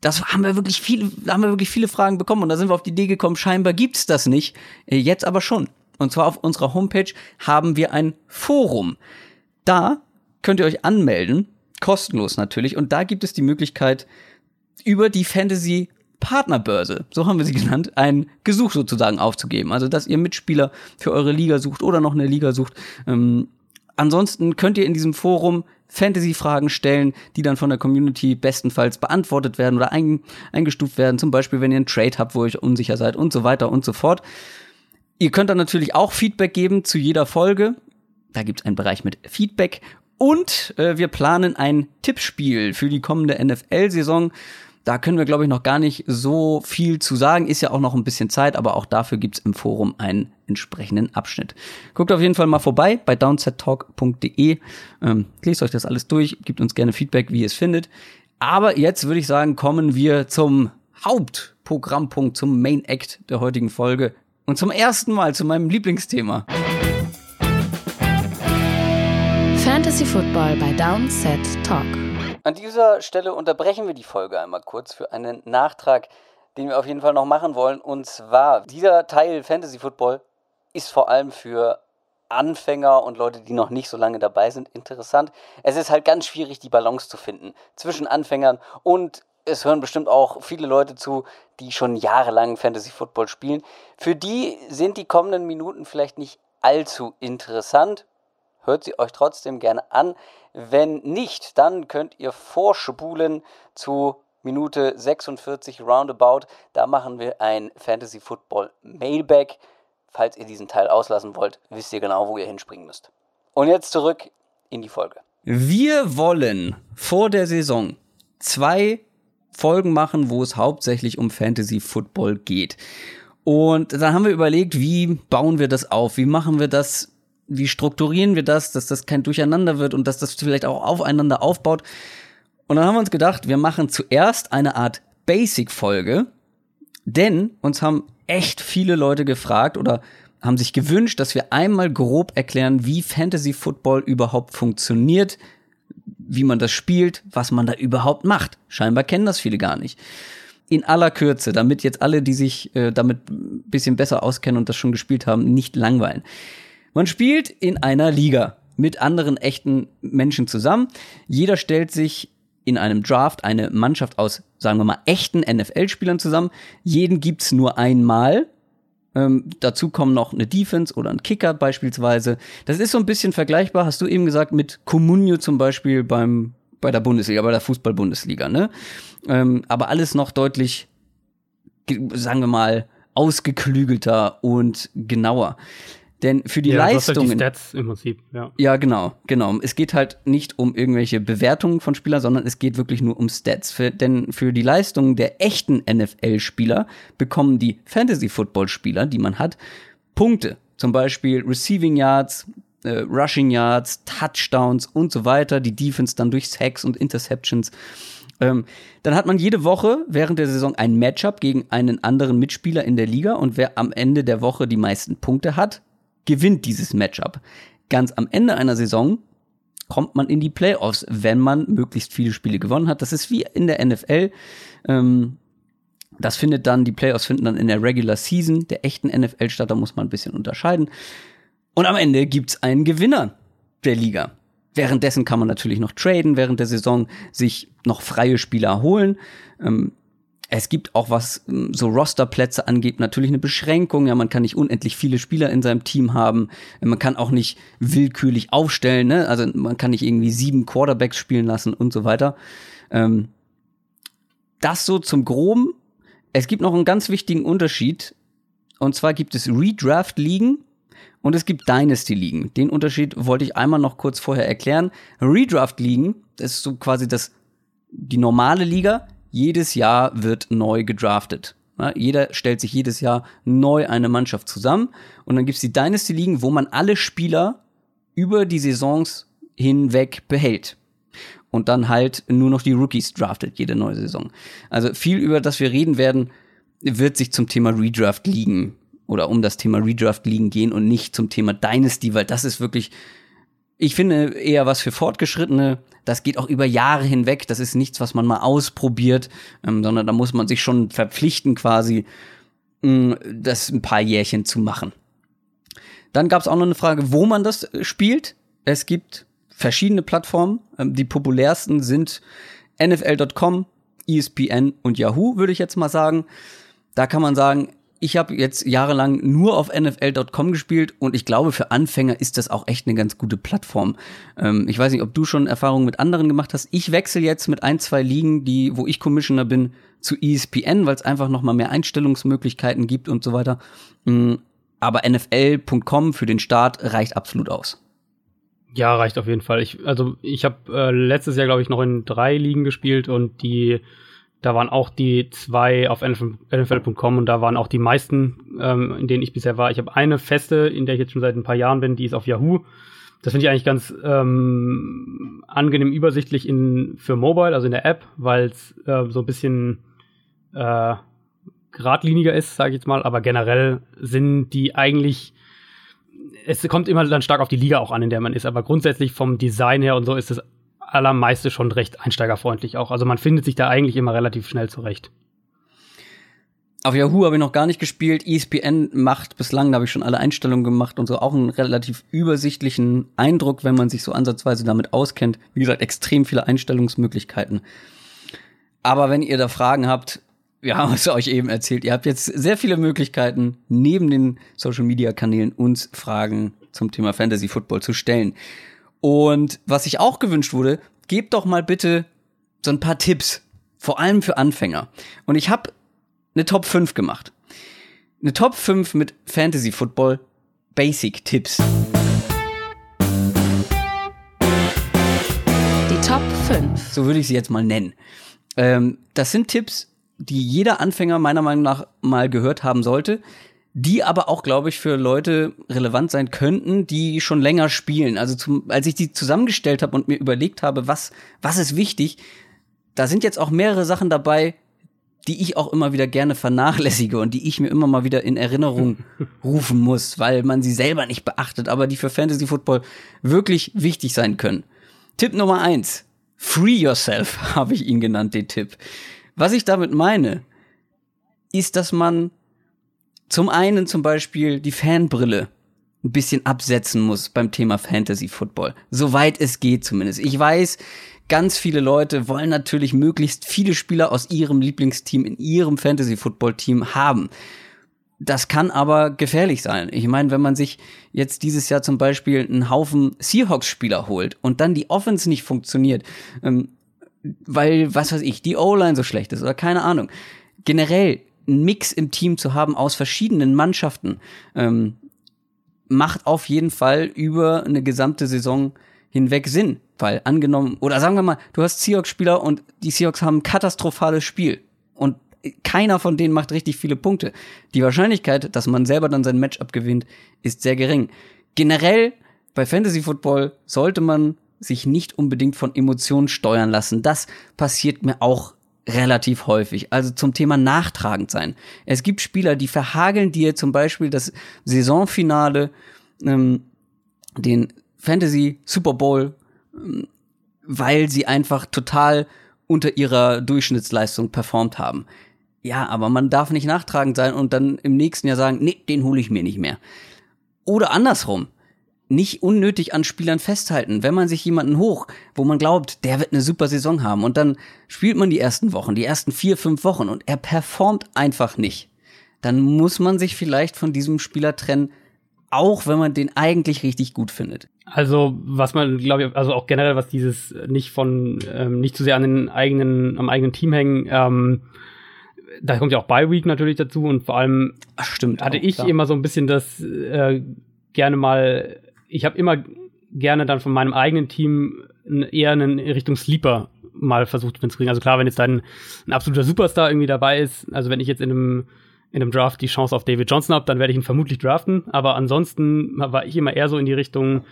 Das haben wir wirklich viele, da haben wir wirklich viele Fragen bekommen und da sind wir auf die Idee gekommen, scheinbar gibt's das nicht, äh, jetzt aber schon. Und zwar auf unserer Homepage haben wir ein Forum. Da könnt ihr euch anmelden, kostenlos natürlich, und da gibt es die Möglichkeit, über die Fantasy Partnerbörse, so haben wir sie genannt, ein Gesuch sozusagen aufzugeben. Also, dass ihr Mitspieler für eure Liga sucht oder noch eine Liga sucht. Ähm, ansonsten könnt ihr in diesem Forum Fantasy-Fragen stellen, die dann von der Community bestenfalls beantwortet werden oder ein, eingestuft werden. Zum Beispiel, wenn ihr einen Trade habt, wo ihr euch unsicher seid und so weiter und so fort. Ihr könnt dann natürlich auch Feedback geben zu jeder Folge. Da gibt es einen Bereich mit Feedback. Und äh, wir planen ein Tippspiel für die kommende NFL-Saison. Da können wir, glaube ich, noch gar nicht so viel zu sagen. Ist ja auch noch ein bisschen Zeit, aber auch dafür gibt's im Forum einen entsprechenden Abschnitt. Guckt auf jeden Fall mal vorbei bei downsettalk.de. Ähm, lest euch das alles durch, gebt uns gerne Feedback, wie ihr es findet. Aber jetzt würde ich sagen, kommen wir zum Hauptprogrammpunkt, zum Main Act der heutigen Folge. Und zum ersten Mal zu meinem Lieblingsthema. Fantasy Football bei Downset Talk. An dieser Stelle unterbrechen wir die Folge einmal kurz für einen Nachtrag, den wir auf jeden Fall noch machen wollen. Und zwar, dieser Teil Fantasy Football ist vor allem für Anfänger und Leute, die noch nicht so lange dabei sind, interessant. Es ist halt ganz schwierig, die Balance zu finden zwischen Anfängern und es hören bestimmt auch viele Leute zu, die schon jahrelang Fantasy Football spielen. Für die sind die kommenden Minuten vielleicht nicht allzu interessant. Hört sie euch trotzdem gerne an. Wenn nicht, dann könnt ihr vorspulen zu Minute 46 roundabout. Da machen wir ein Fantasy Football Mailback. Falls ihr diesen Teil auslassen wollt, wisst ihr genau, wo ihr hinspringen müsst. Und jetzt zurück in die Folge. Wir wollen vor der Saison zwei Folgen machen, wo es hauptsächlich um Fantasy Football geht. Und dann haben wir überlegt, wie bauen wir das auf? Wie machen wir das? Wie strukturieren wir das, dass das kein Durcheinander wird und dass das vielleicht auch aufeinander aufbaut? Und dann haben wir uns gedacht, wir machen zuerst eine Art Basic-Folge, denn uns haben echt viele Leute gefragt oder haben sich gewünscht, dass wir einmal grob erklären, wie Fantasy Football überhaupt funktioniert, wie man das spielt, was man da überhaupt macht. Scheinbar kennen das viele gar nicht. In aller Kürze, damit jetzt alle, die sich äh, damit ein bisschen besser auskennen und das schon gespielt haben, nicht langweilen. Man spielt in einer Liga mit anderen echten Menschen zusammen. Jeder stellt sich in einem Draft eine Mannschaft aus, sagen wir mal, echten NFL-Spielern zusammen. Jeden gibt's nur einmal. Ähm, dazu kommen noch eine Defense oder ein Kicker beispielsweise. Das ist so ein bisschen vergleichbar, hast du eben gesagt, mit Comunio zum Beispiel beim, bei der Bundesliga, bei der Fußball-Bundesliga, ne? Ähm, aber alles noch deutlich, sagen wir mal, ausgeklügelter und genauer. Denn für die ja, Leistungen. Halt die Stats im Prinzip, ja. Ja, genau, genau. Es geht halt nicht um irgendwelche Bewertungen von Spielern, sondern es geht wirklich nur um Stats. Für, denn für die Leistungen der echten NFL-Spieler bekommen die Fantasy-Football-Spieler, die man hat, Punkte. Zum Beispiel Receiving Yards, äh, Rushing Yards, Touchdowns und so weiter. Die Defense dann durch Sacks und Interceptions. Ähm, dann hat man jede Woche während der Saison ein Matchup gegen einen anderen Mitspieler in der Liga und wer am Ende der Woche die meisten Punkte hat, gewinnt dieses Matchup. Ganz am Ende einer Saison kommt man in die Playoffs, wenn man möglichst viele Spiele gewonnen hat. Das ist wie in der NFL. Ähm, Das findet dann, die Playoffs finden dann in der Regular Season der echten NFL statt, da muss man ein bisschen unterscheiden. Und am Ende gibt's einen Gewinner der Liga. Währenddessen kann man natürlich noch traden, während der Saison sich noch freie Spieler holen. Ähm, es gibt auch was ähm, so Rosterplätze angeht, natürlich eine Beschränkung. Ja, man kann nicht unendlich viele Spieler in seinem Team haben. Man kann auch nicht willkürlich aufstellen. Ne? Also man kann nicht irgendwie sieben Quarterbacks spielen lassen und so weiter. Ähm, das so zum Groben. Es gibt noch einen ganz wichtigen Unterschied. Und zwar gibt es Redraft-Ligen und es gibt Dynasty-Ligen. Den Unterschied wollte ich einmal noch kurz vorher erklären. Redraft-Ligen, das ist so quasi das, die normale Liga. Jedes Jahr wird neu gedraftet. Ja, jeder stellt sich jedes Jahr neu eine Mannschaft zusammen. Und dann gibt's die Dynasty-Ligen, wo man alle Spieler über die Saisons hinweg behält. Und dann halt nur noch die Rookies draftet, jede neue Saison. Also viel über das wir reden werden, wird sich zum Thema Redraft liegen oder um das Thema Redraft liegen gehen und nicht zum Thema Dynasty, weil das ist wirklich, ich finde eher was für Fortgeschrittene. Das geht auch über Jahre hinweg. Das ist nichts, was man mal ausprobiert, ähm, sondern da muss man sich schon verpflichten, quasi mh, das ein paar Jährchen zu machen. Dann gab es auch noch eine Frage, wo man das spielt. Es gibt verschiedene Plattformen. Ähm, die populärsten sind NFL.com, ESPN und Yahoo, würde ich jetzt mal sagen. Da kann man sagen, ich habe jetzt jahrelang nur auf NFL.com gespielt und ich glaube, für Anfänger ist das auch echt eine ganz gute Plattform. Ähm, ich weiß nicht, ob du schon Erfahrungen mit anderen gemacht hast. Ich wechsle jetzt mit ein, zwei Ligen, die, wo ich Commissioner bin, zu ESPN, weil es einfach noch mal mehr Einstellungsmöglichkeiten gibt und so weiter. Mm, aber NFL.com für den Start reicht absolut aus. Ja, reicht auf jeden Fall. Ich, also ich habe äh, letztes Jahr, glaube ich, noch in drei Ligen gespielt und die da waren auch die zwei auf NFL.com und da waren auch die meisten, ähm, in denen ich bisher war. Ich habe eine feste, in der ich jetzt schon seit ein paar Jahren bin, die ist auf Yahoo. Das finde ich eigentlich ganz ähm, angenehm übersichtlich in, für Mobile, also in der App, weil es äh, so ein bisschen äh, geradliniger ist, sage ich jetzt mal. Aber generell sind die eigentlich es kommt immer dann stark auf die Liga auch an, in der man ist, aber grundsätzlich vom Design her und so ist es allermeiste schon recht einsteigerfreundlich auch. Also man findet sich da eigentlich immer relativ schnell zurecht. Auf Yahoo habe ich noch gar nicht gespielt. ESPN macht bislang, da habe ich schon alle Einstellungen gemacht und so auch einen relativ übersichtlichen Eindruck, wenn man sich so ansatzweise damit auskennt. Wie gesagt, extrem viele Einstellungsmöglichkeiten. Aber wenn ihr da Fragen habt, wir haben es euch eben erzählt, ihr habt jetzt sehr viele Möglichkeiten, neben den Social Media Kanälen uns Fragen zum Thema Fantasy Football zu stellen. Und was sich auch gewünscht wurde, gebt doch mal bitte so ein paar Tipps, vor allem für Anfänger. Und ich habe eine Top 5 gemacht. Eine Top 5 mit Fantasy Football Basic Tipps. Die Top 5. So würde ich sie jetzt mal nennen. Ähm, das sind Tipps, die jeder Anfänger meiner Meinung nach mal gehört haben sollte die aber auch, glaube ich, für Leute relevant sein könnten, die schon länger spielen. Also zum, als ich die zusammengestellt habe und mir überlegt habe, was, was ist wichtig, da sind jetzt auch mehrere Sachen dabei, die ich auch immer wieder gerne vernachlässige und die ich mir immer mal wieder in Erinnerung rufen muss, weil man sie selber nicht beachtet, aber die für Fantasy Football wirklich wichtig sein können. Tipp Nummer eins. Free yourself, habe ich ihn genannt, den Tipp. Was ich damit meine, ist, dass man zum einen zum Beispiel die Fanbrille ein bisschen absetzen muss beim Thema Fantasy Football. Soweit es geht zumindest. Ich weiß, ganz viele Leute wollen natürlich möglichst viele Spieler aus ihrem Lieblingsteam in ihrem Fantasy Football Team haben. Das kann aber gefährlich sein. Ich meine, wenn man sich jetzt dieses Jahr zum Beispiel einen Haufen Seahawks-Spieler holt und dann die Offense nicht funktioniert, ähm, weil, was weiß ich, die O-Line so schlecht ist oder keine Ahnung. Generell einen Mix im Team zu haben aus verschiedenen Mannschaften, ähm, macht auf jeden Fall über eine gesamte Saison hinweg Sinn. Weil angenommen, oder sagen wir mal, du hast Seahawks-Spieler und die Seahawks haben ein katastrophales Spiel. Und keiner von denen macht richtig viele Punkte. Die Wahrscheinlichkeit, dass man selber dann sein Matchup gewinnt, ist sehr gering. Generell bei Fantasy Football sollte man sich nicht unbedingt von Emotionen steuern lassen. Das passiert mir auch relativ häufig. Also zum Thema nachtragend sein. Es gibt Spieler, die verhageln dir zum Beispiel das Saisonfinale, ähm, den Fantasy Super Bowl, ähm, weil sie einfach total unter ihrer Durchschnittsleistung performt haben. Ja, aber man darf nicht nachtragend sein und dann im nächsten Jahr sagen, nee, den hole ich mir nicht mehr. Oder andersrum. Nicht unnötig an Spielern festhalten. Wenn man sich jemanden hoch, wo man glaubt, der wird eine super Saison haben und dann spielt man die ersten Wochen, die ersten vier, fünf Wochen und er performt einfach nicht, dann muss man sich vielleicht von diesem Spieler trennen, auch wenn man den eigentlich richtig gut findet. Also, was man, glaube ich, also auch generell, was dieses nicht von, ähm, nicht zu sehr an den eigenen, am eigenen Team hängen, ähm, da kommt ja auch Bye Week natürlich dazu und vor allem Ach, stimmt. hatte auch, ich klar. immer so ein bisschen das äh, gerne mal, ich habe immer gerne dann von meinem eigenen Team eher in Richtung Sleeper mal versucht zu kriegen. Also klar, wenn jetzt dann ein absoluter Superstar irgendwie dabei ist, also wenn ich jetzt in einem in einem Draft die Chance auf David Johnson habe, dann werde ich ihn vermutlich draften. Aber ansonsten war ich immer eher so in die Richtung,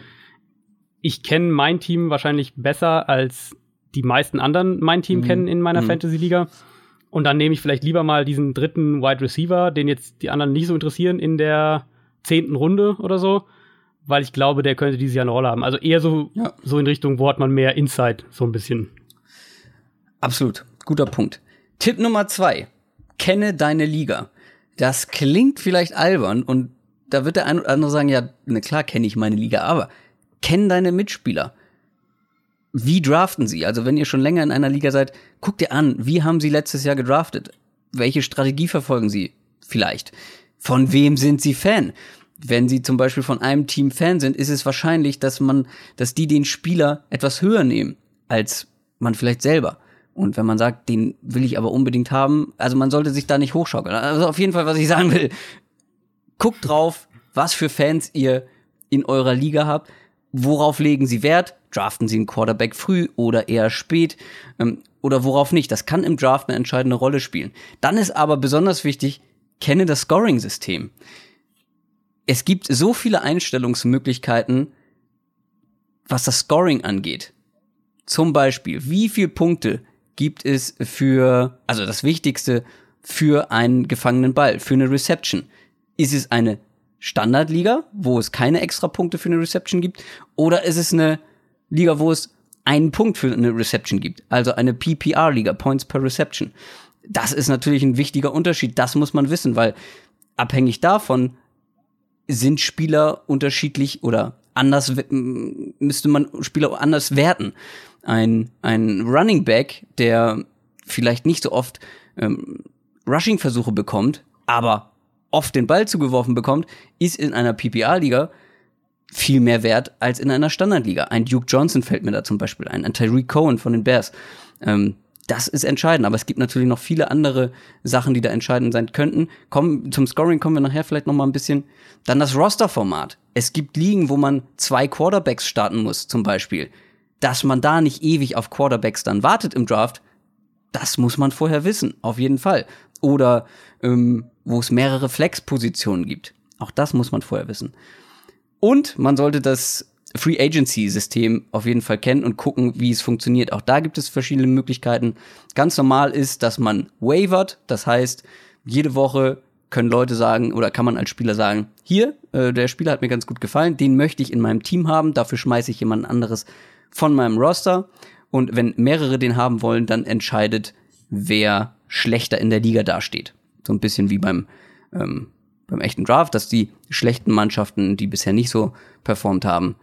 ich kenne mein Team wahrscheinlich besser als die meisten anderen mein Team Mhm. kennen in meiner Mhm. Fantasy-Liga. Und dann nehme ich vielleicht lieber mal diesen dritten Wide Receiver, den jetzt die anderen nicht so interessieren, in der zehnten Runde oder so, weil ich glaube, der könnte dieses Jahr eine Rolle haben. Also eher so, Ja. so in Richtung, wo hat man mehr Insight, so ein bisschen. Absolut, guter Punkt. Tipp Nummer zwei. Kenne deine Liga. Das klingt vielleicht albern und da wird der eine oder andere sagen, ja, na klar kenne ich meine Liga, aber kenn deine Mitspieler. Wie draften sie? Also wenn ihr schon länger in einer Liga seid, guckt ihr an, wie haben sie letztes Jahr gedraftet? Welche Strategie verfolgen sie vielleicht? Von wem sind sie Fan? Wenn sie zum Beispiel von einem Team Fan sind, ist es wahrscheinlich, dass man, dass die den Spieler etwas höher nehmen als man vielleicht selber. Und wenn man sagt, den will ich aber unbedingt haben, also man sollte sich da nicht hochschaukeln. Also auf jeden Fall, was ich sagen will, guckt drauf, was für Fans ihr in eurer Liga habt, worauf legen sie Wert, draften sie einen Quarterback früh oder eher spät ähm, oder worauf nicht. Das kann im Draft eine entscheidende Rolle spielen. Dann ist aber besonders wichtig, kenne das Scoring-System. Es gibt so viele Einstellungsmöglichkeiten, was das Scoring angeht. Zum Beispiel, wie viel Punkte gibt es für, also das Wichtigste für einen gefangenen Ball, für eine Reception? Ist es eine Standardliga, wo es keine extra Punkte für eine Reception gibt? Oder ist es eine Liga, wo es einen Punkt für eine Reception gibt? Also eine PPR-Liga, Points per Reception. Das ist natürlich ein wichtiger Unterschied. Das muss man wissen, weil abhängig davon sind Spieler unterschiedlich oder anders müsste man Spieler anders werten. Ein, ein Running Back, der vielleicht nicht so oft ähm, Rushing-Versuche bekommt, aber oft den Ball zugeworfen bekommt, ist in einer PPR-Liga viel mehr wert als in einer Standardliga. Ein Duke Johnson fällt mir da zum Beispiel ein, ein Tyreek Cohen von den Bears. Ähm, das ist entscheidend, aber es gibt natürlich noch viele andere Sachen, die da entscheidend sein könnten. Kommen, zum Scoring kommen wir nachher vielleicht noch mal ein bisschen. Dann das Roster-Format. Es gibt Ligen, wo man zwei Quarterbacks starten muss, zum Beispiel. Dass man da nicht ewig auf Quarterbacks dann wartet im Draft, das muss man vorher wissen, auf jeden Fall. Oder ähm, wo es mehrere Flex-Positionen gibt. Auch das muss man vorher wissen. Und man sollte das Free Agency System auf jeden Fall kennen und gucken, wie es funktioniert. Auch da gibt es verschiedene Möglichkeiten. Ganz normal ist, dass man wavert. Das heißt, jede Woche können Leute sagen oder kann man als Spieler sagen, hier, äh, der Spieler hat mir ganz gut gefallen, den möchte ich in meinem Team haben, dafür schmeiße ich jemand anderes von meinem Roster. Und wenn mehrere den haben wollen, dann entscheidet, wer schlechter in der Liga dasteht. So ein bisschen wie beim ähm, beim echten Draft, dass die schlechten Mannschaften, die bisher nicht so performt haben,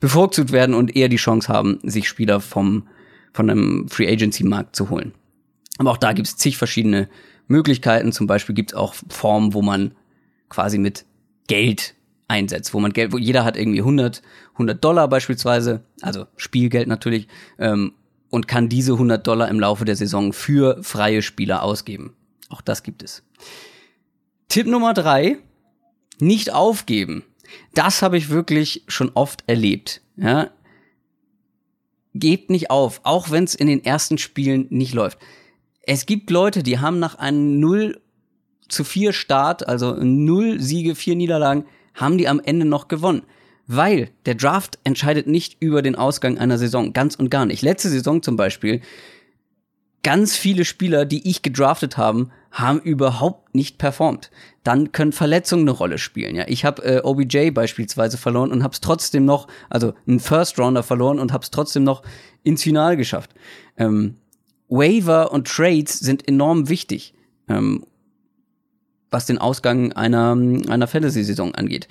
bevorzugt werden und eher die Chance haben, sich Spieler vom, von einem Free Agency Markt zu holen. Aber auch da gibt es zig verschiedene Möglichkeiten. Zum Beispiel gibt es auch Formen, wo man quasi mit Geld einsetzt, wo man Geld, wo jeder hat irgendwie 100, 100 Dollar beispielsweise, also Spielgeld natürlich, ähm, und kann diese 100 Dollar im Laufe der Saison für freie Spieler ausgeben. Auch das gibt es. Tipp Nummer drei, nicht aufgeben. Das habe ich wirklich schon oft erlebt. Ja? Gebt nicht auf, auch wenn es in den ersten Spielen nicht läuft. Es gibt Leute, die haben nach einem 0 zu 4 Start, also 0 Siege, 4 Niederlagen, haben die am Ende noch gewonnen. Weil der Draft entscheidet nicht über den Ausgang einer Saison, ganz und gar nicht. Letzte Saison zum Beispiel, ganz viele Spieler, die ich gedraftet haben, haben überhaupt nicht performt. Dann können Verletzungen eine Rolle spielen. Ja, ich habe äh, OBJ beispielsweise verloren und habe es trotzdem noch, also einen First Rounder verloren und habe es trotzdem noch ins Finale geschafft. Ähm, Waiver und Trades sind enorm wichtig. ähm, was den Ausgang einer, einer Fantasy-Saison angeht.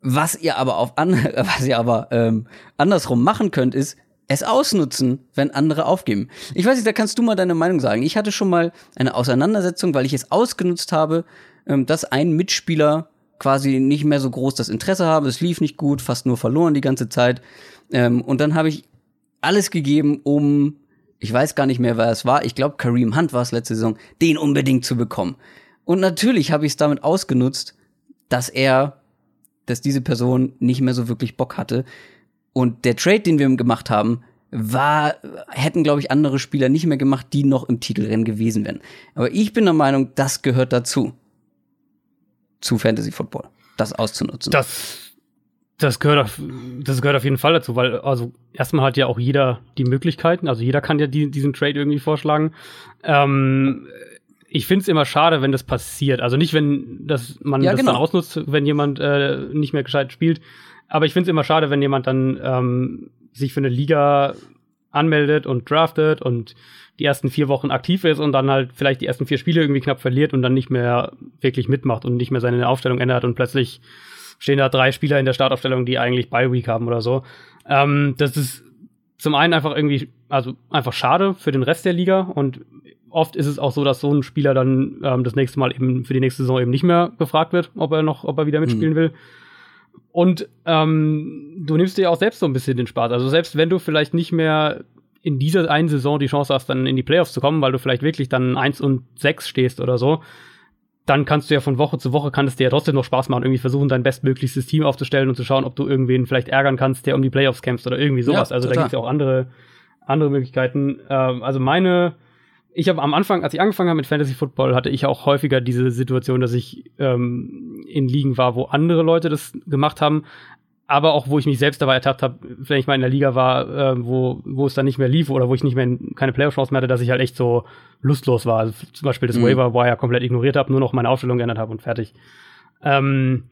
Was ihr aber auf an, was ihr aber ähm, andersrum machen könnt, ist es ausnutzen, wenn andere aufgeben. Ich weiß nicht, da kannst du mal deine Meinung sagen. Ich hatte schon mal eine Auseinandersetzung, weil ich es ausgenutzt habe, ähm, dass ein Mitspieler quasi nicht mehr so groß das Interesse habe. Es lief nicht gut, fast nur verloren die ganze Zeit. Ähm, und dann habe ich alles gegeben, um, ich weiß gar nicht mehr, wer es war. Ich glaube, Kareem Hunt war es letzte Saison, den unbedingt zu bekommen. Und natürlich habe ich es damit ausgenutzt, dass er, dass diese Person nicht mehr so wirklich Bock hatte. Und der Trade, den wir gemacht haben, war, hätten, glaube ich, andere Spieler nicht mehr gemacht, die noch im Titelrennen gewesen wären. Aber ich bin der Meinung, das gehört dazu. Zu Fantasy Football. Das auszunutzen. Das, das gehört auf, das gehört auf jeden Fall dazu, weil, also, erstmal hat ja auch jeder die Möglichkeiten, also jeder kann ja die, diesen Trade irgendwie vorschlagen. Ähm, ich finde es immer schade, wenn das passiert. Also nicht, wenn das, man ja, das genau. dann ausnutzt, wenn jemand äh, nicht mehr gescheit spielt. Aber ich finde es immer schade, wenn jemand dann ähm, sich für eine Liga anmeldet und draftet und die ersten vier Wochen aktiv ist und dann halt vielleicht die ersten vier Spiele irgendwie knapp verliert und dann nicht mehr wirklich mitmacht und nicht mehr seine Aufstellung ändert und plötzlich stehen da drei Spieler in der Startaufstellung, die eigentlich Bye Week haben oder so. Ähm, das ist zum einen einfach irgendwie, also einfach schade für den Rest der Liga und oft ist es auch so, dass so ein Spieler dann ähm, das nächste Mal eben für die nächste Saison eben nicht mehr gefragt wird, ob er noch, ob er wieder mitspielen mhm. will. Und ähm, du nimmst dir auch selbst so ein bisschen den Spaß. Also selbst wenn du vielleicht nicht mehr in dieser einen Saison die Chance hast, dann in die Playoffs zu kommen, weil du vielleicht wirklich dann 1 und 6 stehst oder so, dann kannst du ja von Woche zu Woche, kann es dir ja trotzdem noch Spaß machen, irgendwie versuchen, dein bestmöglichstes Team aufzustellen und zu schauen, ob du irgendwen vielleicht ärgern kannst, der um die Playoffs kämpft oder irgendwie sowas. Ja, also da gibt es ja auch andere, andere Möglichkeiten. Ähm, also meine ich habe am Anfang, als ich angefangen habe mit Fantasy Football, hatte ich auch häufiger diese Situation, dass ich ähm, in Ligen war, wo andere Leute das gemacht haben, aber auch wo ich mich selbst dabei ertappt habe, wenn ich mal in der Liga war, äh, wo, wo es dann nicht mehr lief oder wo ich nicht mehr in, keine Playoff-Chance mehr hatte, dass ich halt echt so lustlos war. Also zum Beispiel das mhm. Waiver Wire komplett ignoriert habe, nur noch meine Aufstellung geändert habe und fertig. Ähm,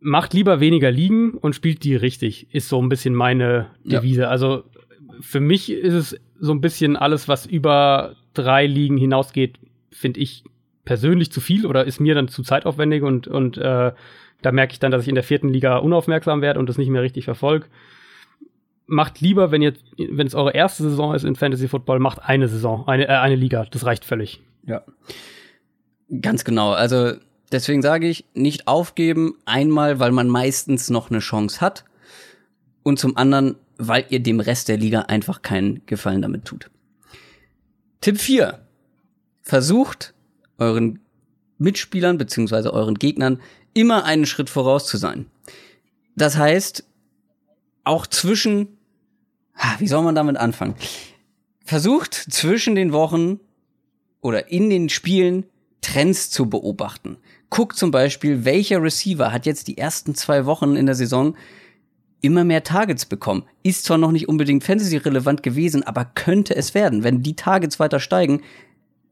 macht lieber weniger Ligen und spielt die richtig, ist so ein bisschen meine Devise. Ja. Also für mich ist es so ein bisschen alles, was über drei Ligen hinausgeht, finde ich persönlich zu viel oder ist mir dann zu zeitaufwendig und, und äh, da merke ich dann, dass ich in der vierten Liga unaufmerksam werde und das nicht mehr richtig verfolge. Macht lieber, wenn ihr, wenn es eure erste Saison ist in Fantasy Football, macht eine Saison, eine, äh, eine Liga. Das reicht völlig. Ja. Ganz genau. Also deswegen sage ich, nicht aufgeben. Einmal, weil man meistens noch eine Chance hat. Und zum anderen, weil ihr dem Rest der Liga einfach keinen Gefallen damit tut. Tipp 4. Versucht euren Mitspielern beziehungsweise euren Gegnern immer einen Schritt voraus zu sein. Das heißt, auch zwischen, wie soll man damit anfangen? Versucht zwischen den Wochen oder in den Spielen Trends zu beobachten. Guckt zum Beispiel, welcher Receiver hat jetzt die ersten zwei Wochen in der Saison immer mehr Targets bekommen. Ist zwar noch nicht unbedingt Fantasy-relevant gewesen, aber könnte es werden. Wenn die Targets weiter steigen,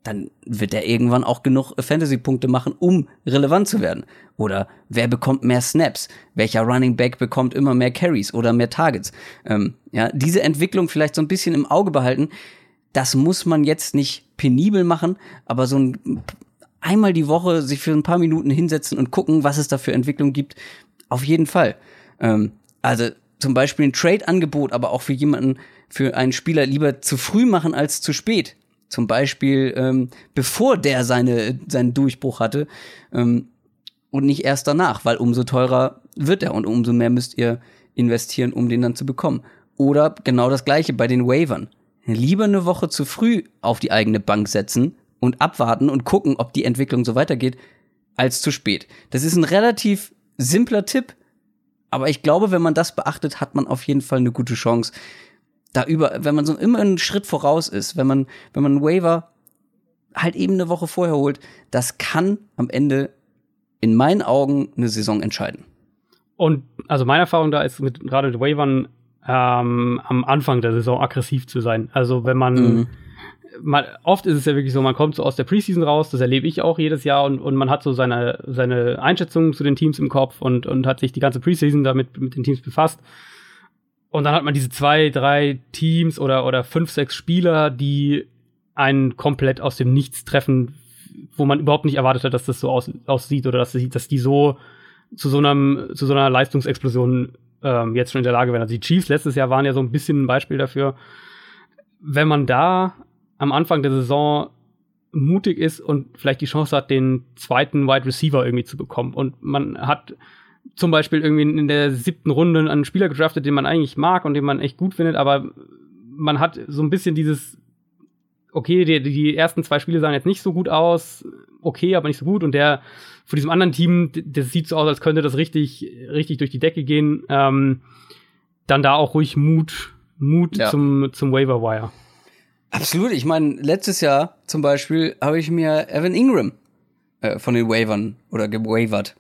dann wird er irgendwann auch genug Fantasy-Punkte machen, um relevant zu werden. Oder wer bekommt mehr Snaps? Welcher Running Back bekommt immer mehr Carries oder mehr Targets? Ähm, ja, diese Entwicklung vielleicht so ein bisschen im Auge behalten. Das muss man jetzt nicht penibel machen, aber so ein einmal die Woche sich für ein paar Minuten hinsetzen und gucken, was es da für Entwicklung gibt. Auf jeden Fall. Ähm, also zum Beispiel ein Trade-Angebot, aber auch für jemanden, für einen Spieler lieber zu früh machen als zu spät. Zum Beispiel, ähm, bevor der seine, seinen Durchbruch hatte ähm, und nicht erst danach, weil umso teurer wird er und umso mehr müsst ihr investieren, um den dann zu bekommen. Oder genau das gleiche bei den Wavern. Lieber eine Woche zu früh auf die eigene Bank setzen und abwarten und gucken, ob die Entwicklung so weitergeht, als zu spät. Das ist ein relativ simpler Tipp, aber ich glaube, wenn man das beachtet, hat man auf jeden Fall eine gute Chance. Da über, wenn man so immer einen Schritt voraus ist, wenn man, wenn man einen Waiver halt eben eine Woche vorher holt, das kann am Ende in meinen Augen eine Saison entscheiden. Und also meine Erfahrung da ist mit gerade mit Wavern ähm, am Anfang der Saison aggressiv zu sein. Also wenn man mhm man, oft ist es ja wirklich so, man kommt so aus der Preseason raus, das erlebe ich auch jedes Jahr und, und man hat so seine, seine Einschätzungen zu den Teams im Kopf und, und hat sich die ganze Preseason damit mit den Teams befasst. Und dann hat man diese zwei, drei Teams oder, oder fünf, sechs Spieler, die einen komplett aus dem Nichts treffen, wo man überhaupt nicht erwartet hat, dass das so aus, aussieht oder dass, dass die so zu so einem zu so einer Leistungsexplosion ähm, jetzt schon in der Lage wären. Also die Chiefs letztes Jahr waren ja so ein bisschen ein Beispiel dafür. Wenn man da am Anfang der Saison mutig ist und vielleicht die Chance hat, den zweiten Wide Receiver irgendwie zu bekommen und man hat zum Beispiel irgendwie in der siebten Runde einen Spieler gedraftet, den man eigentlich mag und den man echt gut findet, aber man hat so ein bisschen dieses okay, die, die ersten zwei Spiele sahen jetzt nicht so gut aus, okay, aber nicht so gut. Und der von diesem anderen Team, das sieht so aus, als könnte das richtig, richtig durch die Decke gehen. Ähm, dann da auch ruhig Mut, Mut ja. zum, zum Waiver Wire. Absolut. Ich meine, letztes Jahr zum Beispiel habe ich mir Evan Ingram äh, von den Wavern oder gewavert.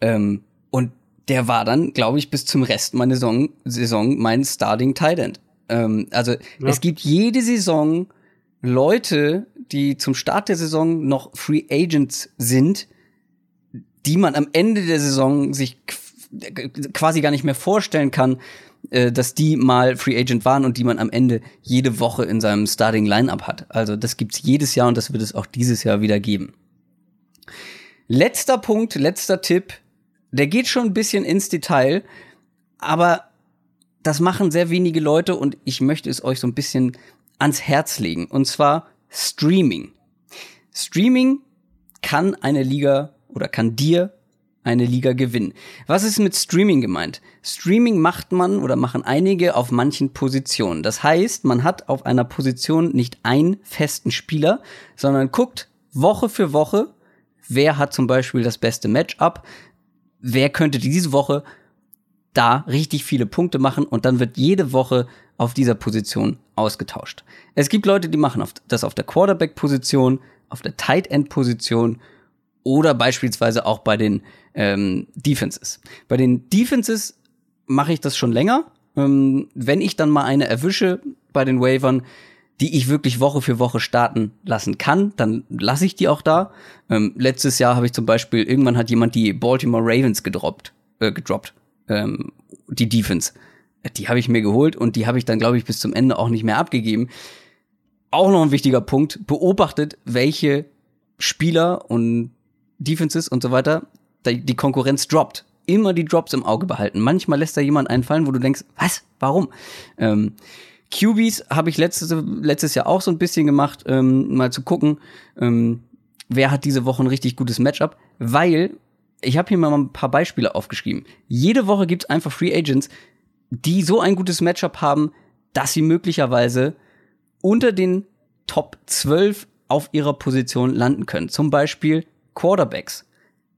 Ähm, und der war dann, glaube ich, bis zum Rest meiner Saison, Saison mein Starting Tight End. Ähm, also ja. es gibt jede Saison Leute, die zum Start der Saison noch Free Agents sind, die man am Ende der Saison sich quasi gar nicht mehr vorstellen kann, äh, dass die mal Free Agent waren und die man am Ende jede Woche in seinem Starting Lineup hat. Also das gibt's jedes Jahr und das wird es auch dieses Jahr wieder geben. Letzter Punkt, letzter Tipp, der geht schon ein bisschen ins Detail, aber das machen sehr wenige Leute und ich möchte es euch so ein bisschen ans Herz legen. Und zwar Streaming. Streaming kann eine Liga oder kann dir eine Liga gewinnen. Was ist mit Streaming gemeint? Streaming macht man oder machen einige auf manchen Positionen. Das heißt, man hat auf einer Position nicht einen festen Spieler, sondern guckt Woche für Woche, wer hat zum Beispiel das beste Matchup, wer könnte diese Woche da richtig viele Punkte machen und dann wird jede Woche auf dieser Position ausgetauscht. Es gibt Leute, die machen das auf der Quarterback-Position, auf der Tight End-Position oder beispielsweise auch bei den ähm, Defenses. Bei den Defenses mache ich das schon länger. Ähm, wenn ich dann mal eine erwische bei den Wavern, die ich wirklich Woche für Woche starten lassen kann, dann lasse ich die auch da. Ähm, letztes Jahr habe ich zum Beispiel, irgendwann hat jemand die Baltimore Ravens gedroppt, äh, gedroppt, ähm, die Defense die habe ich mir geholt und die habe ich dann, glaube ich, bis zum Ende auch nicht mehr abgegeben. Auch noch ein wichtiger Punkt, beobachtet, welche Spieler und Defenses und so weiter die Konkurrenz droppt. Immer die Drops im Auge behalten. Manchmal lässt da jemand einfallen, wo du denkst, was? Warum? Ähm, QBs habe ich letztes, letztes Jahr auch so ein bisschen gemacht, ähm, mal zu gucken, ähm, wer hat diese Woche ein richtig gutes Matchup, weil ich habe hier mal ein paar Beispiele aufgeschrieben. Jede Woche gibt's einfach Free Agents, die so ein gutes Matchup haben, dass sie möglicherweise unter den Top 12 auf ihrer Position landen können. Zum Beispiel Quarterbacks.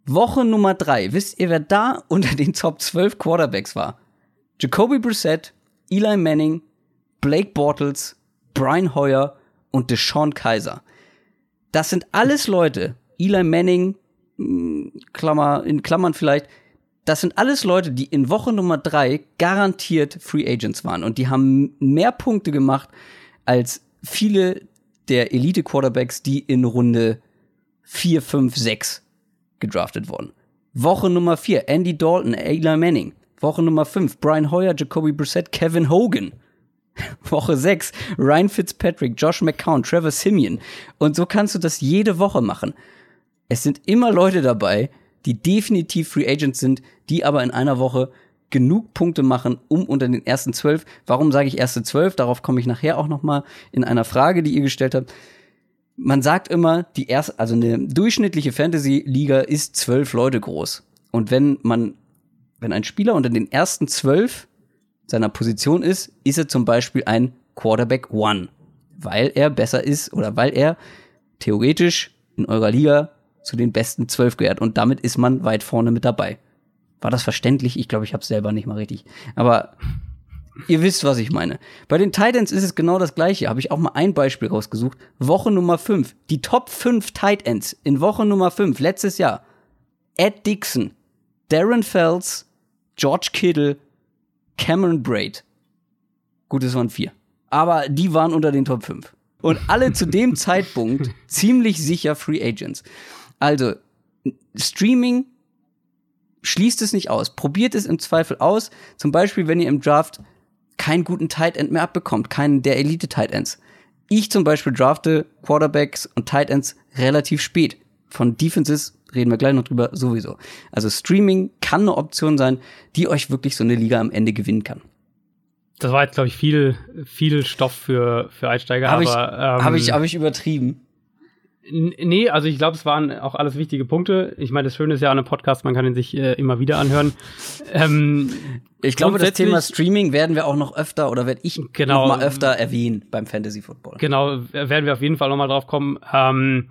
Woche Nummer 3. Wisst ihr, wer da unter den Top 12 Quarterbacks war? Jacoby Brissett, Eli Manning, Blake Bortles, Brian Hoyer und Deshaun Kaiser. Das sind alles Leute, Eli Manning, hm, Klammer, in Klammern vielleicht, das sind alles Leute, die in Woche Nummer drei garantiert Free Agents waren. Und die haben mehr Punkte gemacht als viele der Elite-Quarterbacks, die in Runde 4, 5, 6 gedraftet wurden. Woche Nummer 4, Andy Dalton, Eli Manning. Woche Nummer 5, Brian Hoyer, Jacoby Brissett, Kevin Hogan. Woche 6, Ryan Fitzpatrick, Josh McCown, Trevor Simeon. Und so kannst du das jede Woche machen. Es sind immer Leute dabei, die definitiv Free Agents sind, die aber in einer Woche genug Punkte machen, um unter den ersten zwölf. Warum sage ich erste zwölf? Darauf komme ich nachher auch noch mal in einer Frage, die ihr gestellt habt. Man sagt immer, die erste, also eine durchschnittliche Fantasy-Liga ist zwölf Leute groß. Und wenn man, wenn ein Spieler unter den ersten zwölf seiner Position ist, ist er zum Beispiel ein Quarterback One, weil er besser ist oder weil er theoretisch in eurer Liga zu den besten zwölf gehört und damit ist man weit vorne mit dabei. War das verständlich? Ich glaube, ich habe selber nicht mal richtig. Aber ihr wisst, was ich meine. Bei den Titans ist es genau das gleiche. Habe ich auch mal ein Beispiel rausgesucht. Woche Nummer 5. Die Top 5 Titans in Woche Nummer 5 letztes Jahr. Ed Dixon, Darren Fells, George Kittle, Cameron Braid. Gut, es waren vier. Aber die waren unter den Top 5. Und alle zu dem Zeitpunkt ziemlich sicher Free Agents. Also, Streaming schließt es nicht aus. Probiert es im Zweifel aus. Zum Beispiel, wenn ihr im Draft keinen guten Tight End mehr abbekommt, keinen der Elite Tight Ends. Ich zum Beispiel drafte Quarterbacks und Tight Ends relativ spät. Von Defenses reden wir gleich noch drüber sowieso. Also Streaming kann eine Option sein, die euch wirklich so eine Liga am Ende gewinnen kann. Das war jetzt, glaube ich, viel, viel Stoff für, für Einsteiger. Habe ich, ähm, hab ich, hab ich übertrieben? Nee, also ich glaube, es waren auch alles wichtige Punkte. Ich meine, das Schöne ist ja an einem Podcast, man kann ihn sich äh, immer wieder anhören. Ähm, ich glaube, das Thema Streaming werden wir auch noch öfter oder werde ich genau, noch mal öfter erwähnen beim Fantasy Football. Genau, werden wir auf jeden Fall noch mal drauf kommen. Ähm,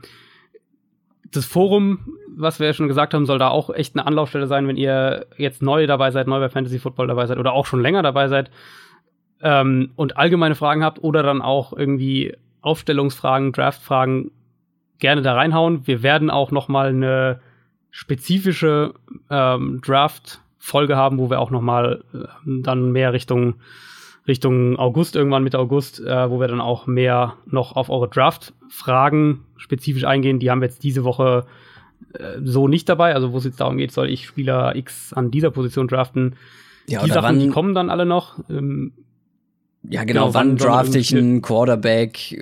das Forum, was wir ja schon gesagt haben, soll da auch echt eine Anlaufstelle sein, wenn ihr jetzt neu dabei seid, neu bei Fantasy Football dabei seid oder auch schon länger dabei seid ähm, und allgemeine Fragen habt oder dann auch irgendwie Aufstellungsfragen, Draftfragen gerne da reinhauen. Wir werden auch noch mal eine spezifische ähm, Draft-Folge haben, wo wir auch noch mal äh, dann mehr Richtung Richtung August, irgendwann Mitte August, äh, wo wir dann auch mehr noch auf eure Draft-Fragen spezifisch eingehen. Die haben wir jetzt diese Woche äh, so nicht dabei. Also wo es jetzt darum geht, soll ich Spieler X an dieser Position draften. Ja, die Sachen, wann, die kommen dann alle noch. Ähm, ja, genau. genau wann drafte ich einen Quarterback?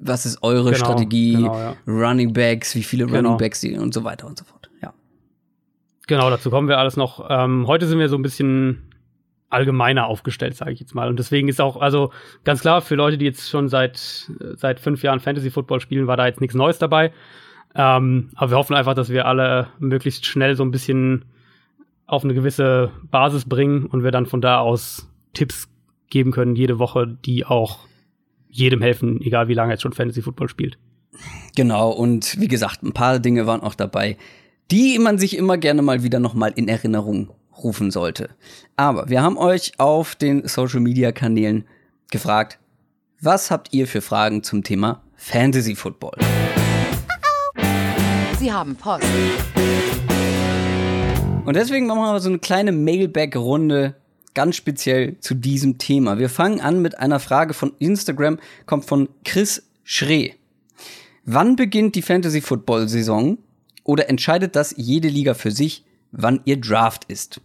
Was ist eure genau, Strategie? Genau, ja. Running Backs, wie viele genau. Running Backs und so weiter und so fort. Ja. Genau, dazu kommen wir alles noch. Ähm, heute sind wir so ein bisschen allgemeiner aufgestellt, sage ich jetzt mal. Und deswegen ist auch, also ganz klar, für Leute, die jetzt schon seit, seit fünf Jahren Fantasy Football spielen, war da jetzt nichts Neues dabei. Ähm, aber wir hoffen einfach, dass wir alle möglichst schnell so ein bisschen auf eine gewisse Basis bringen und wir dann von da aus Tipps geben können, jede Woche, die auch jedem helfen, egal wie lange er jetzt schon Fantasy Football spielt. Genau, und wie gesagt, ein paar Dinge waren auch dabei, die man sich immer gerne mal wieder nochmal in Erinnerung rufen sollte. Aber wir haben euch auf den Social Media Kanälen gefragt, was habt ihr für Fragen zum Thema Fantasy Football? Sie haben Post. Und deswegen machen wir so eine kleine Mailback-Runde ganz speziell zu diesem Thema. Wir fangen an mit einer Frage von Instagram, kommt von Chris Schree. Wann beginnt die Fantasy Football Saison? Oder entscheidet das jede Liga für sich, wann ihr Draft ist?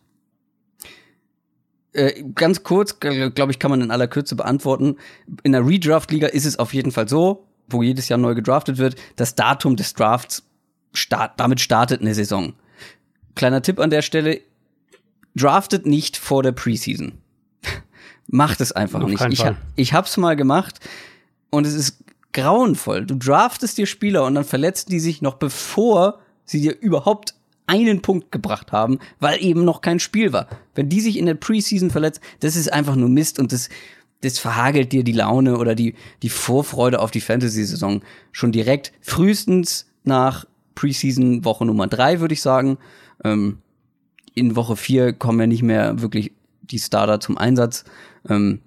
Äh, ganz kurz, glaube ich, kann man in aller Kürze beantworten. In der Redraft-Liga ist es auf jeden Fall so, wo jedes Jahr neu gedraftet wird, das Datum des Drafts, start, damit startet eine Saison. Kleiner Tipp an der Stelle, draftet nicht vor der Preseason. Macht es einfach Auf nicht. Ich, ich hab's mal gemacht und es ist grauenvoll. Du draftest dir Spieler und dann verletzen die sich noch bevor sie dir überhaupt einen Punkt gebracht haben, weil eben noch kein Spiel war. Wenn die sich in der Preseason verletzt, das ist einfach nur Mist und das, das verhagelt dir die Laune oder die, die Vorfreude auf die Fantasy-Saison schon direkt. Frühestens nach Preseason Woche Nummer drei, würde ich sagen. Ähm, in Woche vier kommen ja nicht mehr wirklich die Starter zum Einsatz. Ähm,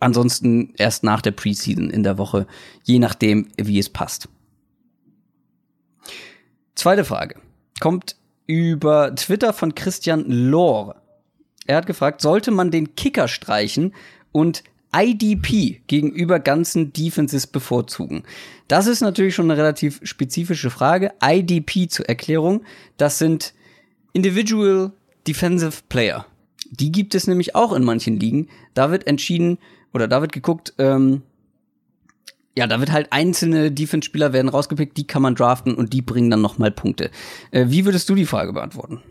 ansonsten erst nach der Preseason in der Woche, je nachdem, wie es passt. Zweite Frage kommt über Twitter von Christian Lohr. Er hat gefragt, sollte man den Kicker streichen und IDP gegenüber ganzen Defenses bevorzugen? Das ist natürlich schon eine relativ spezifische Frage. IDP zur Erklärung, das sind Individual Defensive Player. Die gibt es nämlich auch in manchen Ligen. Da wird entschieden oder da wird geguckt, ähm, ja, da wird halt einzelne Defense-Spieler werden rausgepickt, die kann man draften und die bringen dann nochmal Punkte. Äh, wie würdest du die Frage beantworten?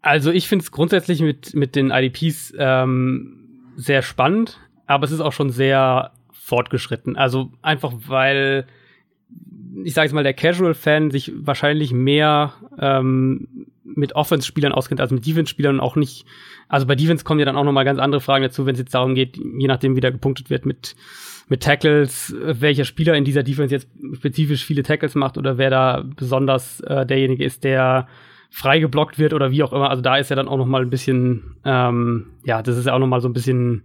Also ich finde es grundsätzlich mit, mit den IDPs ähm, sehr spannend, aber es ist auch schon sehr fortgeschritten. Also einfach weil, ich sage jetzt mal, der Casual-Fan sich wahrscheinlich mehr ähm, mit Offense-Spielern auskennt als mit Defense-Spielern und auch nicht also bei Defense kommen ja dann auch nochmal ganz andere Fragen dazu, wenn es jetzt darum geht, je nachdem, wie da gepunktet wird mit, mit Tackles, welcher Spieler in dieser Defense jetzt spezifisch viele Tackles macht oder wer da besonders äh, derjenige ist, der frei geblockt wird oder wie auch immer. Also da ist ja dann auch nochmal ein bisschen, ähm, ja, das ist ja auch nochmal so ein bisschen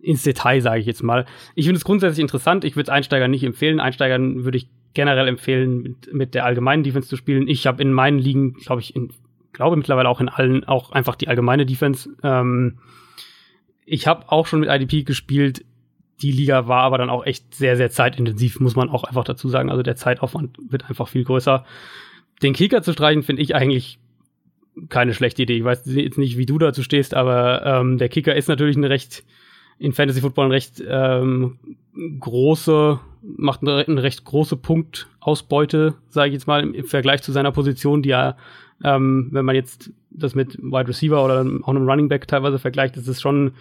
ins Detail, sage ich jetzt mal. Ich finde es grundsätzlich interessant. Ich würde es Einsteigern nicht empfehlen. Einsteigern würde ich generell empfehlen, mit, mit der allgemeinen Defense zu spielen. Ich habe in meinen Ligen, glaube ich, in glaube mittlerweile auch in allen, auch einfach die allgemeine Defense. Ähm, ich habe auch schon mit IDP gespielt. Die Liga war aber dann auch echt sehr, sehr zeitintensiv, muss man auch einfach dazu sagen. Also der Zeitaufwand wird einfach viel größer. Den Kicker zu streichen, finde ich eigentlich keine schlechte Idee. Ich weiß jetzt nicht, wie du dazu stehst, aber ähm, der Kicker ist natürlich eine recht in Fantasy Football ein recht ähm, große, macht eine, eine recht große Punktausbeute, sage ich jetzt mal, im Vergleich zu seiner Position, die er, ähm, wenn man jetzt das mit Wide Receiver oder auch einem Running Back teilweise vergleicht, ist es schon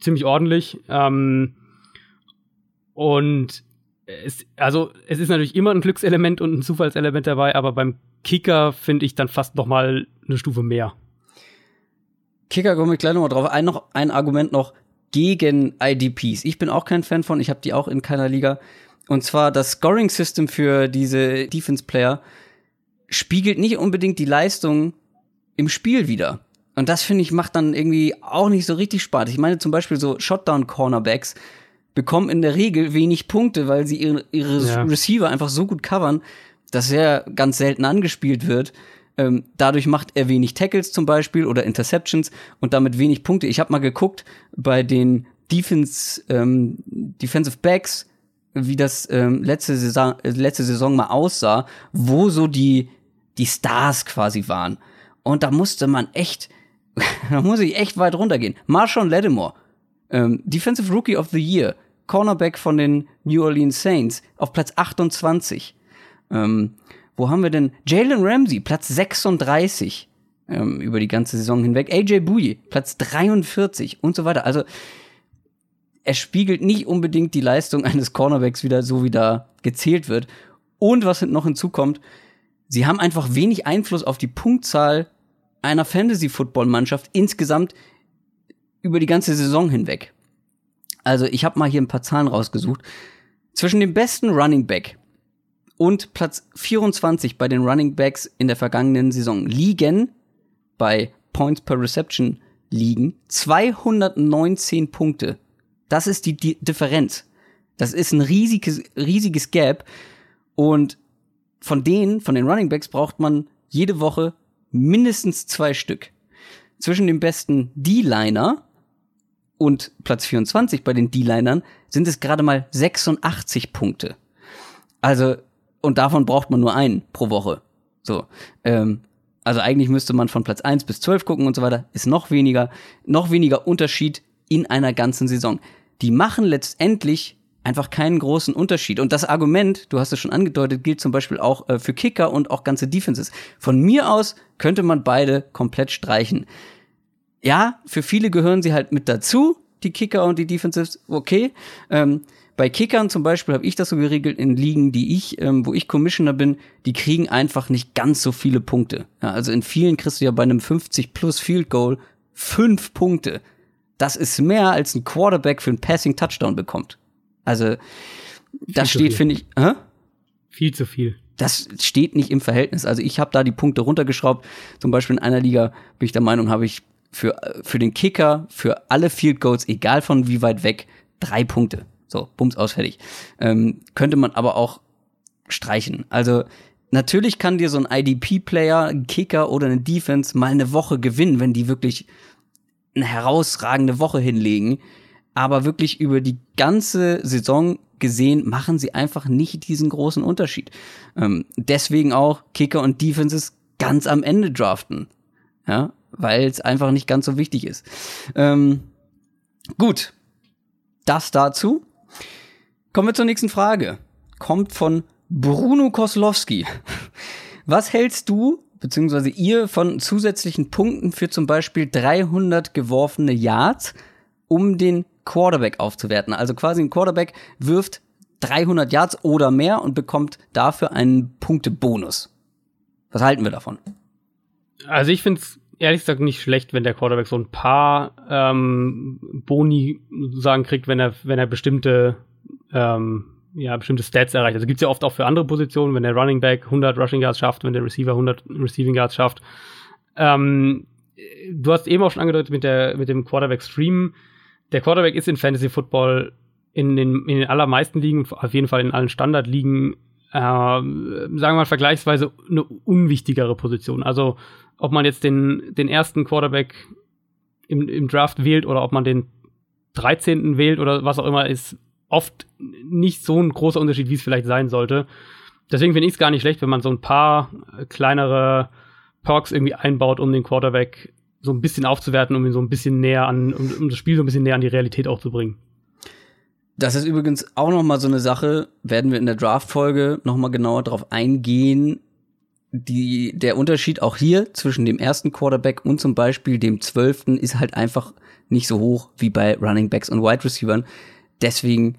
ziemlich ordentlich. Ähm, und es, also es ist natürlich immer ein Glückselement und ein Zufallselement dabei, aber beim Kicker finde ich dann fast noch mal eine Stufe mehr. Kicker komme ich gleich nochmal drauf. Ein, noch, ein Argument noch gegen IDPs. Ich bin auch kein Fan von, ich habe die auch in keiner Liga. Und zwar das Scoring-System für diese Defense-Player spiegelt nicht unbedingt die Leistung im Spiel wieder. Und das finde ich macht dann irgendwie auch nicht so richtig Spaß. Ich meine zum Beispiel so Shotdown-Cornerbacks bekommen in der Regel wenig Punkte, weil sie ihre, ihre ja. Receiver einfach so gut covern, dass er ganz selten angespielt wird. Ähm, dadurch macht er wenig Tackles zum Beispiel oder Interceptions und damit wenig Punkte. Ich habe mal geguckt bei den Defense, ähm, Defensive Backs, wie das ähm, letzte, Saison, äh, letzte Saison mal aussah, wo so die, die Stars quasi waren. Und da musste man echt da muss ich echt weit runtergehen. Marshawn Lattimore, ähm, Defensive Rookie of the Year, Cornerback von den New Orleans Saints, auf Platz 28. Ähm, wo haben wir denn? Jalen Ramsey, Platz 36 ähm, über die ganze Saison hinweg. AJ Bouye, Platz 43 und so weiter. Also er spiegelt nicht unbedingt die Leistung eines Cornerbacks wieder so, wie da gezählt wird. Und was noch hinzukommt, sie haben einfach wenig Einfluss auf die Punktzahl einer Fantasy-Football-Mannschaft insgesamt über die ganze Saison hinweg. Also ich habe mal hier ein paar Zahlen rausgesucht. Zwischen dem besten Running Back und Platz 24 bei den Running Backs in der vergangenen Saison liegen bei Points per Reception liegen 219 Punkte. Das ist die, die Differenz. Das ist ein riesiges, riesiges Gap. Und von denen, von den Running Backs braucht man jede Woche mindestens zwei Stück. Zwischen dem besten D-Liner und Platz 24 bei den D-Linern sind es gerade mal 86 Punkte. Also, und davon braucht man nur einen pro Woche. So. Ähm, also eigentlich müsste man von Platz 1 bis 12 gucken und so weiter. Ist noch weniger, noch weniger Unterschied in einer ganzen Saison. Die machen letztendlich einfach keinen großen Unterschied. Und das Argument, du hast es schon angedeutet, gilt zum Beispiel auch äh, für Kicker und auch ganze Defenses. Von mir aus könnte man beide komplett streichen. Ja, für viele gehören sie halt mit dazu, die Kicker und die Defensives, okay. Ähm, bei Kickern zum Beispiel habe ich das so geregelt in Ligen, die ich, ähm, wo ich Commissioner bin, die kriegen einfach nicht ganz so viele Punkte. Ja, also in vielen kriegst du ja bei einem 50 plus Field Goal fünf Punkte. Das ist mehr als ein Quarterback für einen Passing Touchdown bekommt. Also das steht, finde ich. Hä? Viel zu viel. Das steht nicht im Verhältnis. Also ich habe da die Punkte runtergeschraubt. Zum Beispiel in einer Liga bin ich der Meinung, habe ich für, für den Kicker, für alle Field Goals, egal von wie weit weg, drei Punkte. So, bums aus, fertig. Ähm, könnte man aber auch streichen. Also natürlich kann dir so ein IDP-Player, ein Kicker oder eine Defense mal eine Woche gewinnen, wenn die wirklich eine herausragende Woche hinlegen aber wirklich über die ganze Saison gesehen machen sie einfach nicht diesen großen Unterschied. Ähm, deswegen auch Kicker und Defenses ganz am Ende draften. Ja, weil es einfach nicht ganz so wichtig ist. Ähm, gut, das dazu. Kommen wir zur nächsten Frage. Kommt von Bruno Koslowski. Was hältst du, beziehungsweise ihr, von zusätzlichen Punkten für zum Beispiel 300 geworfene Yards, um den Quarterback aufzuwerten. Also quasi ein Quarterback wirft 300 Yards oder mehr und bekommt dafür einen Punktebonus. Was halten wir davon? Also ich finde es ehrlich gesagt nicht schlecht, wenn der Quarterback so ein paar ähm, Boni sozusagen kriegt, wenn er, wenn er bestimmte ähm, ja, bestimmte Stats erreicht. Also gibt es ja oft auch für andere Positionen, wenn der Running Back 100 Rushing Yards schafft, wenn der Receiver 100 Receiving Yards schafft. Ähm, du hast eben auch schon angedeutet mit, der, mit dem Quarterback Stream der Quarterback ist in Fantasy Football in den, in den allermeisten Ligen, auf jeden Fall in allen Standardligen, äh, sagen wir mal vergleichsweise eine unwichtigere Position. Also ob man jetzt den, den ersten Quarterback im, im Draft wählt oder ob man den 13. wählt oder was auch immer, ist oft nicht so ein großer Unterschied, wie es vielleicht sein sollte. Deswegen finde ich es gar nicht schlecht, wenn man so ein paar kleinere Perks irgendwie einbaut, um den Quarterback so ein bisschen aufzuwerten, um ihn so ein bisschen näher an, um, um das Spiel so ein bisschen näher an die Realität auch zu bringen. Das ist übrigens auch noch mal so eine Sache, werden wir in der Draft-Folge noch mal genauer drauf eingehen. Die, der Unterschied auch hier zwischen dem ersten Quarterback und zum Beispiel dem zwölften ist halt einfach nicht so hoch wie bei Running Backs und Wide Receivers. Deswegen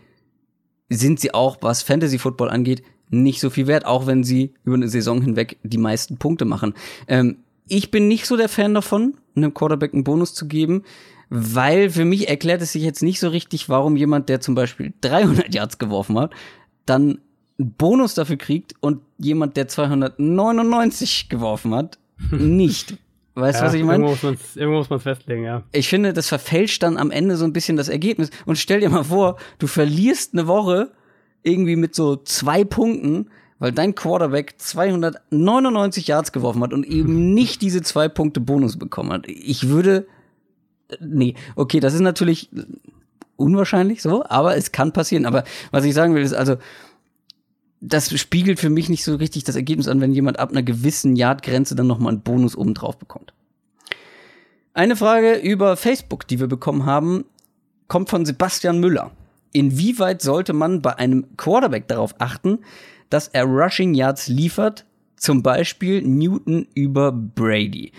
sind sie auch, was Fantasy Football angeht, nicht so viel wert, auch wenn sie über eine Saison hinweg die meisten Punkte machen. Ähm, ich bin nicht so der Fan davon, einem Quarterback einen Bonus zu geben weil für mich erklärt es sich jetzt nicht so richtig, warum jemand, der zum Beispiel 300 Yards geworfen hat, dann einen Bonus dafür kriegt und jemand, der 299 geworfen hat, nicht. Weißt du, Ja, was ich meine? Irgendwo muss man es festlegen, ja. Ich finde, das verfälscht dann am Ende so ein bisschen das Ergebnis. Und stell dir mal vor, du verlierst eine Woche irgendwie mit so zwei Punkten, weil dein Quarterback 299 Yards geworfen hat und eben nicht diese zwei Punkte Bonus bekommen hat. Ich würde, nee, okay, das ist natürlich unwahrscheinlich so, aber es kann passieren. Aber was ich sagen will, ist also, das spiegelt für mich nicht so richtig das Ergebnis an, wenn jemand ab einer gewissen Yardgrenze dann nochmal einen Bonus obendrauf bekommt. Eine Frage über Facebook, die wir bekommen haben, kommt von Sebastian Müller. Inwieweit sollte man bei einem Quarterback darauf achten, dass er Rushing Yards liefert, zum Beispiel Newton über Brady?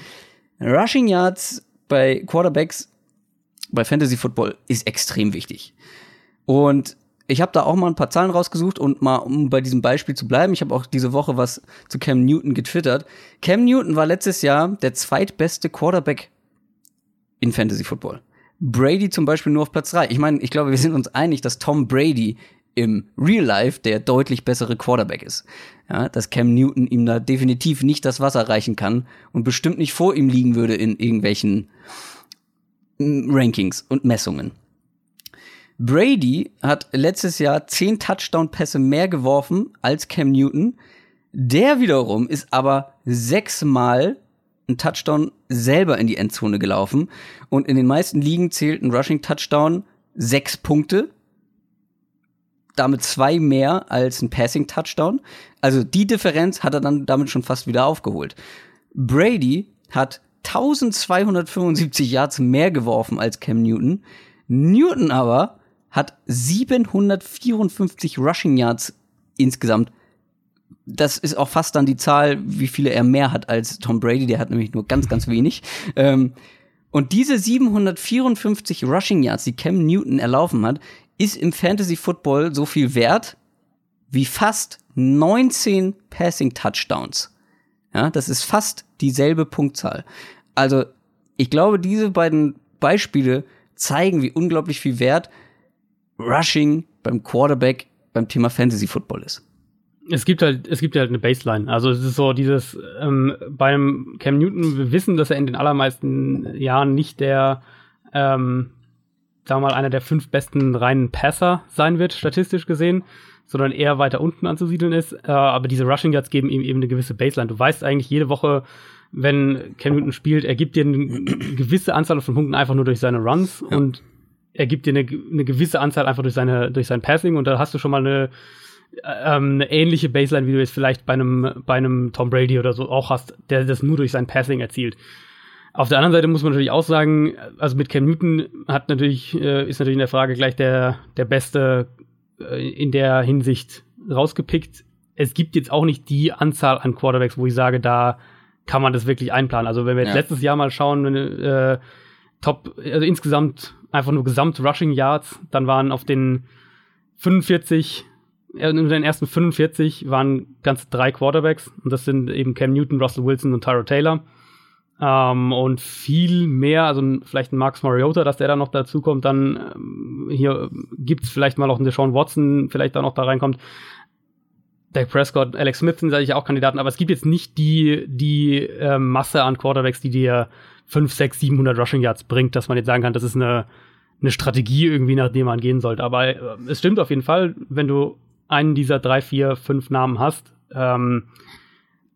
Rushing Yards bei Quarterbacks bei Fantasy Football ist extrem wichtig. Und ich habe da auch mal ein paar Zahlen rausgesucht und mal, um bei diesem Beispiel zu bleiben, ich habe auch diese Woche was zu Cam Newton getwittert. Cam Newton war letztes Jahr der zweitbeste Quarterback in Fantasy Football. Brady zum Beispiel nur auf Platz drei. Ich meine, ich glaube, wir sind uns einig, dass Tom Brady im Real Life der deutlich bessere Quarterback ist. Ja, dass Cam Newton ihm da definitiv nicht das Wasser reichen kann und bestimmt nicht vor ihm liegen würde in irgendwelchen mm, Rankings und Messungen. Brady hat letztes Jahr zehn Touchdown-Pässe mehr geworfen als Cam Newton. Der wiederum ist aber sechsmal ein Touchdown selber in die Endzone gelaufen. Und in den meisten Ligen zählt ein Rushing-Touchdown sechs Punkte. Damit zwei mehr als ein Passing-Touchdown. Also die Differenz hat er dann damit schon fast wieder aufgeholt. Brady hat 1275 Yards mehr geworfen als Cam Newton. Newton aber hat 754 Rushing Yards insgesamt. Das ist auch fast dann die Zahl, wie viele er mehr hat als Tom Brady. Der hat nämlich nur ganz, ganz wenig. Ähm, und diese 754 Rushing Yards, die Cam Newton erlaufen hat, ist im Fantasy Football so viel wert wie fast 19 Passing Touchdowns. Ja, das ist fast dieselbe Punktzahl. Also, ich glaube, diese beiden Beispiele zeigen, wie unglaublich viel Wert Rushing beim Quarterback beim Thema Fantasy Football ist. Es gibt halt, es gibt halt eine Baseline. Also es ist so dieses, ähm, beim Cam Newton, wir wissen, dass er in den allermeisten Jahren nicht der, ähm, sagen wir mal, einer der fünf besten reinen Passer sein wird, statistisch gesehen, sondern eher weiter unten anzusiedeln ist. Äh, aber diese Rushing Yards geben ihm eben eine gewisse Baseline. Du weißt eigentlich jede Woche, wenn Cam Newton spielt, er gibt dir eine gewisse Anzahl von Punkten einfach nur durch seine Runs Ja. und er gibt dir eine, eine gewisse Anzahl einfach durch seine durch sein Passing und da hast du schon mal eine ähm, eine ähnliche Baseline, wie du jetzt vielleicht bei einem bei einem Tom Brady oder so auch hast, der das nur durch sein Passing erzielt. Auf der anderen Seite muss man natürlich auch sagen, also mit Cam Newton hat natürlich äh, ist natürlich in der Frage gleich der der beste äh, in der Hinsicht rausgepickt. Es gibt jetzt auch nicht die Anzahl an Quarterbacks, wo ich sage, da kann man das wirklich einplanen. Also wenn wir jetzt Ja. letztes Jahr mal schauen, wenn, äh, Top, also insgesamt einfach nur Gesamt Rushing Yards, dann waren auf den 45, äh, in den ersten 45 waren ganze drei Quarterbacks und das sind eben Cam Newton, Russell Wilson und Tyro Taylor. Ähm, und viel mehr, also vielleicht ein Marcus Mariota, dass der da noch dazu kommt, dann ähm, hier gibt's vielleicht mal auch einen Deshaun Watson, vielleicht da noch da reinkommt. Dak Prescott, Alex Smith sind sicherlich auch Kandidaten, aber es gibt jetzt nicht die, die ähm, Masse an Quarterbacks, die dir 5, 6, 700 Rushing Yards bringt, dass man jetzt sagen kann, das ist eine, eine Strategie irgendwie, nach der man gehen sollte. Aber äh, es stimmt auf jeden Fall, wenn du einen dieser drei, vier, fünf Namen hast, ähm,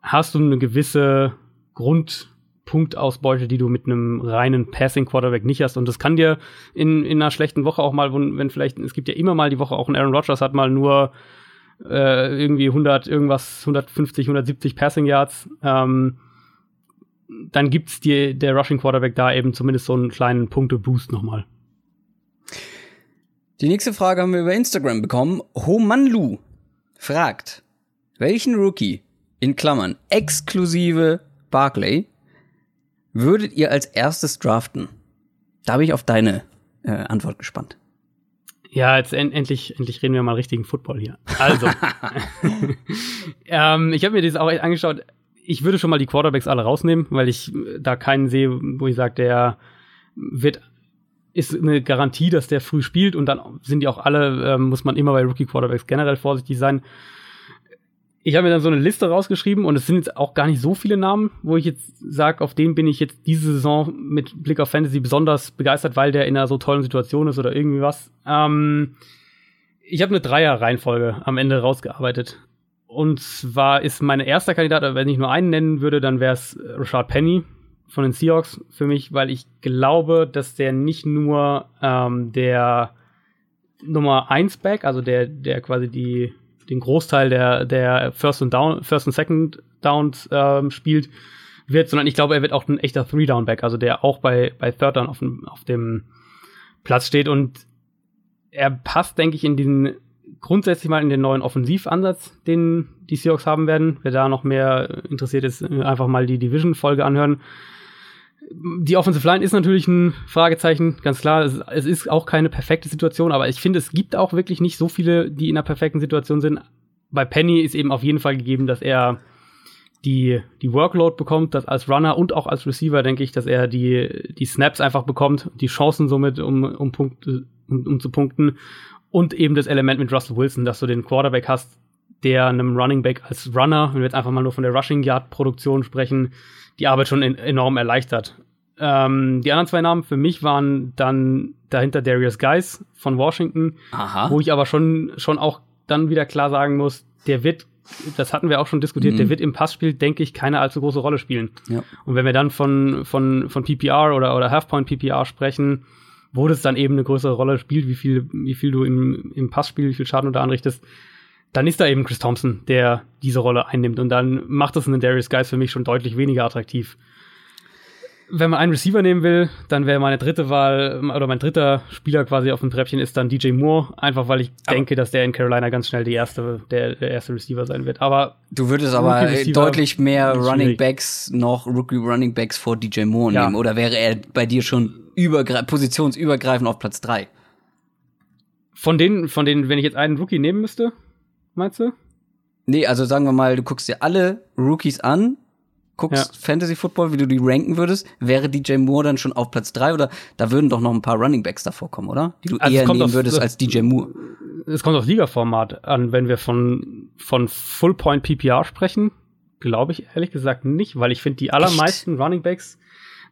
hast du eine gewisse Grundpunktausbeute, die du mit einem reinen Passing Quarterback nicht hast. Und das kann dir in, in einer schlechten Woche auch mal, wenn vielleicht, es gibt ja immer mal die Woche, auch ein Aaron Rodgers hat mal nur äh, irgendwie 100, irgendwas, 150, 170 Passing Yards. Ähm, dann gibt's dir der Rushing Quarterback da eben zumindest so einen kleinen Punkte-Boost nochmal. Die nächste Frage haben wir über Instagram bekommen. Homanlu fragt, welchen Rookie, in Klammern, exklusive Barclay, würdet ihr als erstes draften? Da bin ich auf deine äh, Antwort gespannt. Ja, jetzt en endlich, endlich reden wir mal richtigen Football hier. Also, ähm, ich habe mir das auch angeschaut. Ich würde schon mal die Quarterbacks alle rausnehmen, weil ich da keinen sehe, wo ich sage, der wird ist eine Garantie, dass der früh spielt und dann sind die auch alle, ähm, muss man immer bei Rookie Quarterbacks generell vorsichtig sein. Ich habe mir dann so eine Liste rausgeschrieben und es sind jetzt auch gar nicht so viele Namen, wo ich jetzt sage, auf den bin ich jetzt diese Saison mit Blick auf Fantasy besonders begeistert, weil der in einer so tollen Situation ist oder irgendwie was. Ähm, ich habe eine Dreier-Reihenfolge am Ende rausgearbeitet. Und zwar ist mein erster Kandidat, wenn ich nur einen nennen würde, dann wäre es Rashad Penny von den Seahawks für mich, weil ich glaube, dass der nicht nur ähm, der Nummer 1 Back, also der, der quasi die, den Großteil der, der First und Down, First und Second Downs ähm, spielt, wird, sondern ich glaube, er wird auch ein echter Three-Down-Back, also der auch bei, bei Third Down auf dem, auf dem Platz steht. Und er passt, denke ich, in diesen grundsätzlich mal in den neuen Offensivansatz, den die Seahawks haben werden. Wer da noch mehr interessiert ist, einfach mal die Division-Folge anhören die Offensive Line ist natürlich ein Fragezeichen, ganz klar. Es, es, ist auch keine perfekte Situation, aber ich finde, es gibt auch wirklich nicht so viele, die in einer perfekten Situation sind. Bei Penny ist eben auf jeden Fall gegeben, dass er die, die Workload bekommt, dass als Runner und auch als Receiver denke ich, dass er die, die Snaps einfach bekommt, die Chancen somit, um, um, Punkte, um, um zu punkten. Und eben das Element mit Russell Wilson, dass du den Quarterback hast, der einem Running Back als Runner, wenn wir jetzt einfach mal nur von der Rushing Yard Produktion sprechen, die Arbeit schon in, enorm erleichtert. Ähm, die anderen zwei Namen für mich waren dann dahinter Darius Geis von Washington, Aha. wo ich aber schon, schon auch dann wieder klar sagen muss, der wird, das hatten wir auch schon diskutiert, mhm. der wird im Passspiel, denke ich, keine allzu große Rolle spielen. Ja. Und wenn wir dann von, von, von PPR oder, oder Halfpoint PPR sprechen, wo das dann eben eine größere Rolle spielt, wie viel, wie viel du im, im Passspiel, wie viel Schaden du da anrichtest, dann ist da eben Chris Thompson, der diese Rolle einnimmt. Und dann macht das einen Darius Guys für mich schon deutlich weniger attraktiv. Wenn man einen Receiver nehmen will, dann wäre meine dritte Wahl oder mein dritter Spieler quasi auf dem Treppchen ist dann DJ Moore, einfach weil ich aber denke, dass der in Carolina ganz schnell die erste, der, der erste Receiver sein wird. Aber du würdest aber deutlich mehr Running Backs noch Rookie Running Backs vor DJ Moore ja. nehmen oder wäre er bei dir schon positionsübergreifend auf Platz drei? Von denen, von denen, wenn ich jetzt einen Rookie nehmen müsste, meinst du? Nee, also sagen wir mal, du guckst dir alle Rookies an, guckst ja. Fantasy Football, wie du die ranken würdest, wäre DJ Moore dann schon auf Platz drei oder da würden doch noch ein paar Running Backs davor kommen, oder? Die du also eher nehmen auf, würdest als DJ Moore. Es kommt auf Liga-Format an, wenn wir von, von Full Point PPR sprechen, glaube ich ehrlich gesagt nicht, weil ich finde die allermeisten Echt? Running Backs,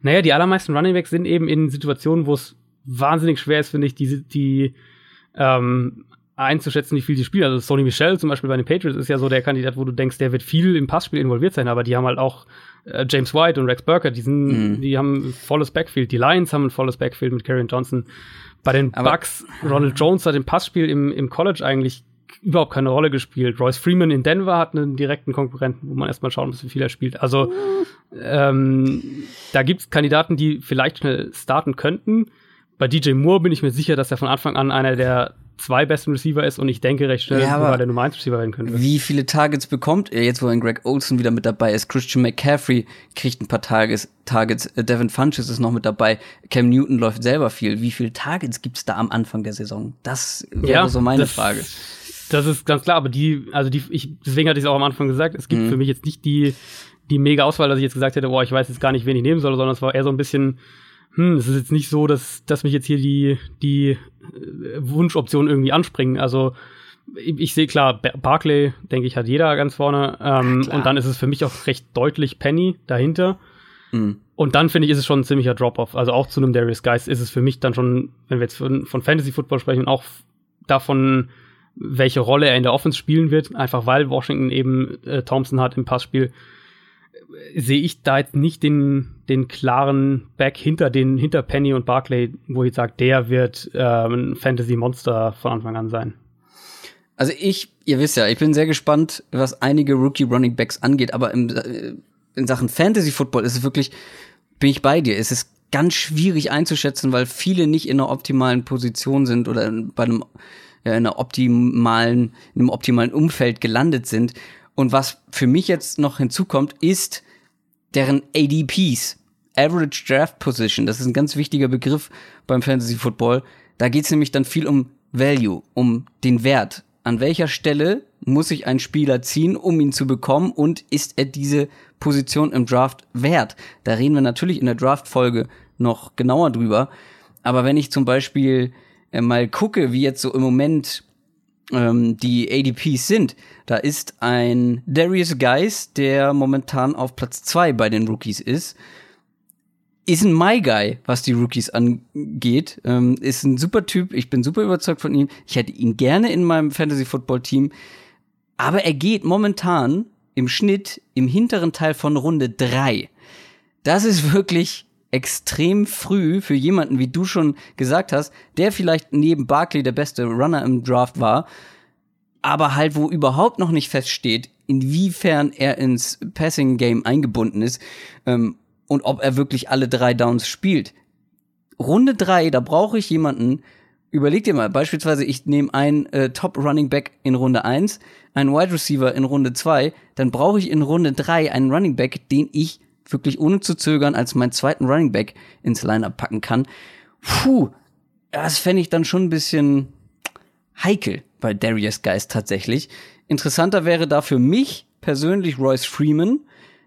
naja, die allermeisten Running Backs sind eben in Situationen, wo es wahnsinnig schwer ist, finde ich, die, die ähm, einzuschätzen, wie viel sie spielen. Also Sony Michel zum Beispiel bei den Patriots ist ja so der Kandidat, wo du denkst, der wird viel im Passspiel involviert sein, aber die haben halt auch äh, James White und Rex Burkett, die, sind, mhm. die haben ein volles Backfield. Die Lions haben ein volles Backfield mit Karrion Johnson. Bei den aber Bucks, Ronald Jones hat im Passspiel im, im College eigentlich überhaupt keine Rolle gespielt. Royce Freeman in Denver hat einen direkten Konkurrenten, wo man erstmal schauen muss, wie viel er spielt. Also ähm, da gibt es Kandidaten, die vielleicht schnell starten könnten. Bei DJ Moore bin ich mir sicher, dass er von Anfang an einer der zwei besten Receiver ist und ich denke recht schnell ja, sogar der Nummer 1 Receiver werden könnte. Wie viele Targets bekommt er jetzt, wo ein Greg Olson wieder mit dabei ist? Christian McCaffrey kriegt ein paar Targets. Targets. Äh, Devin Funches ist noch mit dabei. Cam Newton läuft selber viel. Wie viele Targets gibt's da am Anfang der Saison? Das wäre ja, so meine das, Frage. Das ist ganz klar, aber die, also die, ich, deswegen hatte ich es auch am Anfang gesagt, es gibt mhm. für mich jetzt nicht die, die mega Auswahl, dass ich jetzt gesagt hätte, boah, ich weiß jetzt gar nicht, wen ich nehmen soll, sondern es war eher so ein bisschen, hm, es ist jetzt nicht so, dass, dass mich jetzt hier die, die äh, Wunschoptionen irgendwie anspringen. Also ich, ich sehe klar, Barclay, denke ich, hat jeder ganz vorne. Ähm, und dann ist es für mich auch recht deutlich Penny dahinter. Mhm. Und dann finde ich, ist es schon ein ziemlicher Drop-off. Also auch zu einem Darius Geist ist es für mich dann schon, wenn wir jetzt von, von Fantasy Football sprechen, auch davon, welche Rolle er in der Offense spielen wird, einfach weil Washington eben äh, Thompson hat im Passspiel sehe ich da jetzt nicht den, den klaren Back hinter den, hinter Penny und Barclay, wo ich sage, der wird ähm, ein Fantasy-Monster von Anfang an sein. Also ich, ihr wisst ja, ich bin sehr gespannt, was einige Rookie Running Backs angeht, aber im, äh, in Sachen Fantasy Football ist es wirklich, bin ich bei dir. Es ist ganz schwierig einzuschätzen, weil viele nicht in einer optimalen Position sind oder bei einem ja, in einer optimalen, in einem optimalen Umfeld gelandet sind. Und was für mich jetzt noch hinzukommt, ist deren ADPs, Average Draft Position. Das ist ein ganz wichtiger Begriff beim Fantasy Football. Da geht es nämlich dann viel um Value, um den Wert. An welcher Stelle muss ich einen Spieler ziehen, um ihn zu bekommen und ist er diese Position im Draft wert? Da reden wir natürlich in der Draft-Folge noch genauer drüber. Aber wenn ich zum Beispiel äh, mal gucke, wie jetzt so im Moment ähm, die ADPs sind, da ist ein Darius Geis, der momentan auf Platz zwei bei den Rookies ist, ist ein My Guy, was die Rookies angeht. Ähm, ist ein super Typ. Ich bin super überzeugt von ihm. Ich hätte ihn gerne in meinem Fantasy Football Team. Aber er geht momentan im Schnitt im hinteren Teil von Runde drei. Das ist wirklich extrem früh für jemanden, wie du schon gesagt hast, der vielleicht neben Barkley der beste Runner im Draft war, aber halt wo überhaupt noch nicht feststeht, inwiefern er ins Passing Game eingebunden ist ähm, und ob er wirklich alle drei Downs spielt. Runde drei, da brauche ich jemanden, überleg dir mal, beispielsweise ich nehme einen äh, Top Running Back in Runde eins, einen Wide Receiver in Runde zwei, dann brauche ich in Runde drei einen Running Back, den ich wirklich ohne zu zögern als meinen zweiten Running Back ins Lineup packen kann. Puh, das fände ich dann schon ein bisschen heikel bei Darius Geist tatsächlich. Interessanter wäre da für mich persönlich Royce Freeman.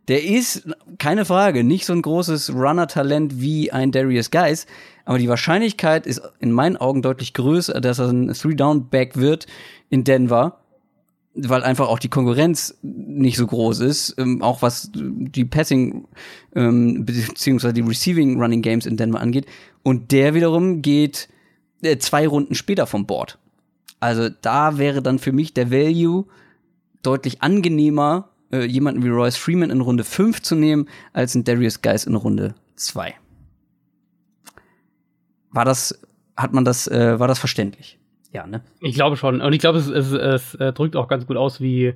Der ist, keine Frage, nicht so ein großes Runner-Talent wie ein Darius Geist, aber die Wahrscheinlichkeit ist in meinen Augen deutlich größer, dass er ein Three-Down-Back wird in Denver weil einfach auch die Konkurrenz nicht so groß ist, ähm, auch was die Passing ähm, beziehungsweise die Receiving Running Games in Denver angeht. Und der wiederum geht äh, zwei Runden später vom Board. Also da wäre dann für mich der Value deutlich angenehmer, äh, jemanden wie Royce Freeman in Runde 5 zu nehmen, als ein Darius Geis in Runde 2. War das, hat man das, äh, war das verständlich? Ja, ne? Ich glaube schon. Und ich glaube, es, es, es, es drückt auch ganz gut aus, wie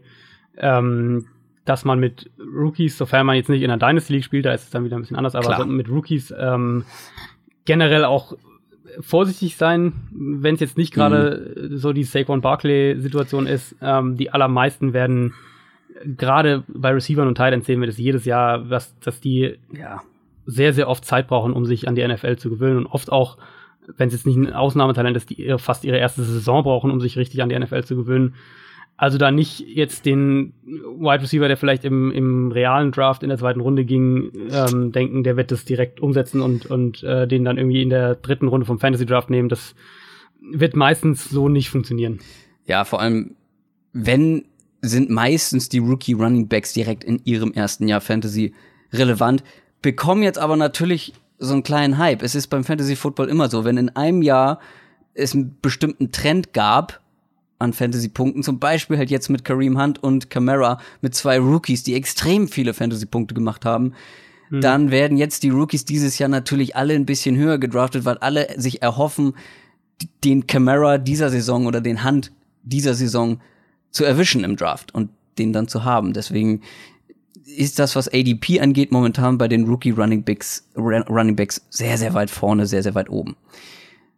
ähm, dass man mit Rookies, sofern man jetzt nicht in einer Dynasty League spielt, da ist es dann wieder ein bisschen anders, aber so mit Rookies ähm, generell auch vorsichtig sein, wenn es jetzt nicht gerade mhm. so die Saquon Barkley-Situation ist. Ähm, die allermeisten werden gerade bei Receivern und Titans sehen wir das jedes Jahr, was, dass die ja, sehr, sehr oft Zeit brauchen, um sich an die NFL zu gewöhnen und oft auch wenn es jetzt nicht ein Ausnahmetalent ist, die fast ihre erste Saison brauchen, um sich richtig an die NFL zu gewöhnen. Also da nicht jetzt den Wide Receiver, der vielleicht im, im realen Draft in der zweiten Runde ging, ähm, denken, der wird das direkt umsetzen und, und äh, den dann irgendwie in der dritten Runde vom Fantasy Draft nehmen. Das wird meistens so nicht funktionieren. Ja, vor allem, wenn sind meistens die Rookie Running Backs direkt in ihrem ersten Jahr Fantasy relevant, bekommen jetzt aber natürlich so einen kleinen Hype. Es ist beim Fantasy Football immer so, wenn in einem Jahr es einen bestimmten Trend gab an Fantasy-Punkten, zum Beispiel halt jetzt mit Kareem Hunt und Camara mit zwei Rookies, die extrem viele Fantasy-Punkte gemacht haben, mhm. dann werden jetzt die Rookies dieses Jahr natürlich alle ein bisschen höher gedraftet, weil alle sich erhoffen, den Camara dieser Saison oder den Hunt dieser Saison zu erwischen im Draft und den dann zu haben. Deswegen ist das, was ADP angeht, momentan bei den Rookie Running Backs, Running Backs sehr, sehr weit vorne, sehr, sehr weit oben.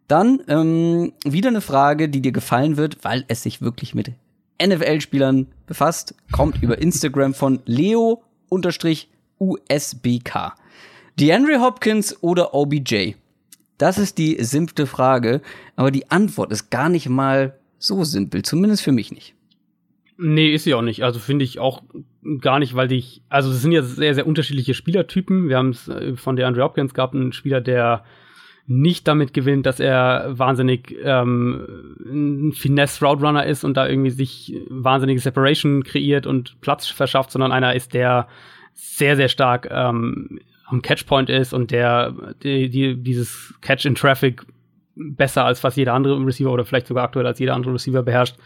Dann ähm, wieder eine Frage, die dir gefallen wird, weil es sich wirklich mit NFL-Spielern befasst, kommt über Instagram von Leo-USBK. DeAndre Hopkins oder OBJ? Das ist die simple Frage, aber die Antwort ist gar nicht mal so simpel, zumindest für mich nicht. Nee, ist sie auch nicht. Also finde ich auch gar nicht, weil dich, also es sind ja sehr, sehr unterschiedliche Spielertypen. Wir haben es äh, von der Andre Hopkins gab einen Spieler, der nicht damit gewinnt, dass er wahnsinnig ähm, ein Finesse Route Runner ist und da irgendwie sich wahnsinnige Separation kreiert und Platz verschafft, sondern einer ist, der sehr, sehr stark ähm, am Catchpoint ist und der die, die, dieses Catch in Traffic besser als fast jeder andere Receiver oder vielleicht sogar aktuell als jeder andere Receiver beherrscht.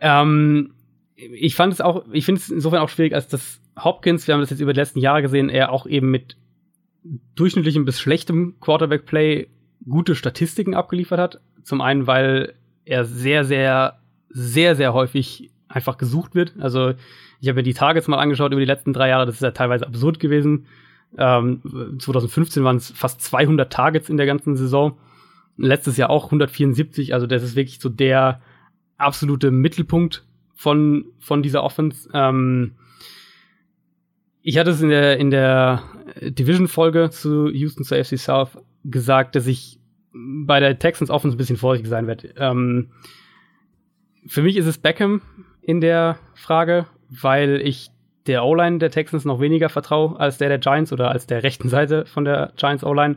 Ähm, ich fand es auch, ich finde es insofern auch schwierig, als dass Hopkins, wir haben das jetzt über die letzten Jahre gesehen, er auch eben mit durchschnittlichem bis schlechtem Quarterback-Play gute Statistiken abgeliefert hat. Zum einen, weil er sehr, sehr, sehr, sehr häufig einfach gesucht wird. Also Ich habe mir die Targets mal angeschaut über die letzten drei Jahre. Das ist ja teilweise absurd gewesen. Ähm, 2015 waren es fast 200 Targets in der ganzen Saison. Letztes Jahr auch 174. Also das ist wirklich so der absolute Mittelpunkt von, von dieser Offense. Ähm, ich hatte es in der, in der Division-Folge zu Houston zur FC South gesagt, dass ich bei der Texans Offense ein bisschen vorsichtig sein werde. Ähm, für mich ist es Beckham in der Frage, weil ich der O-Line der Texans noch weniger vertraue als der der Giants oder als der rechten Seite von der Giants O-Line.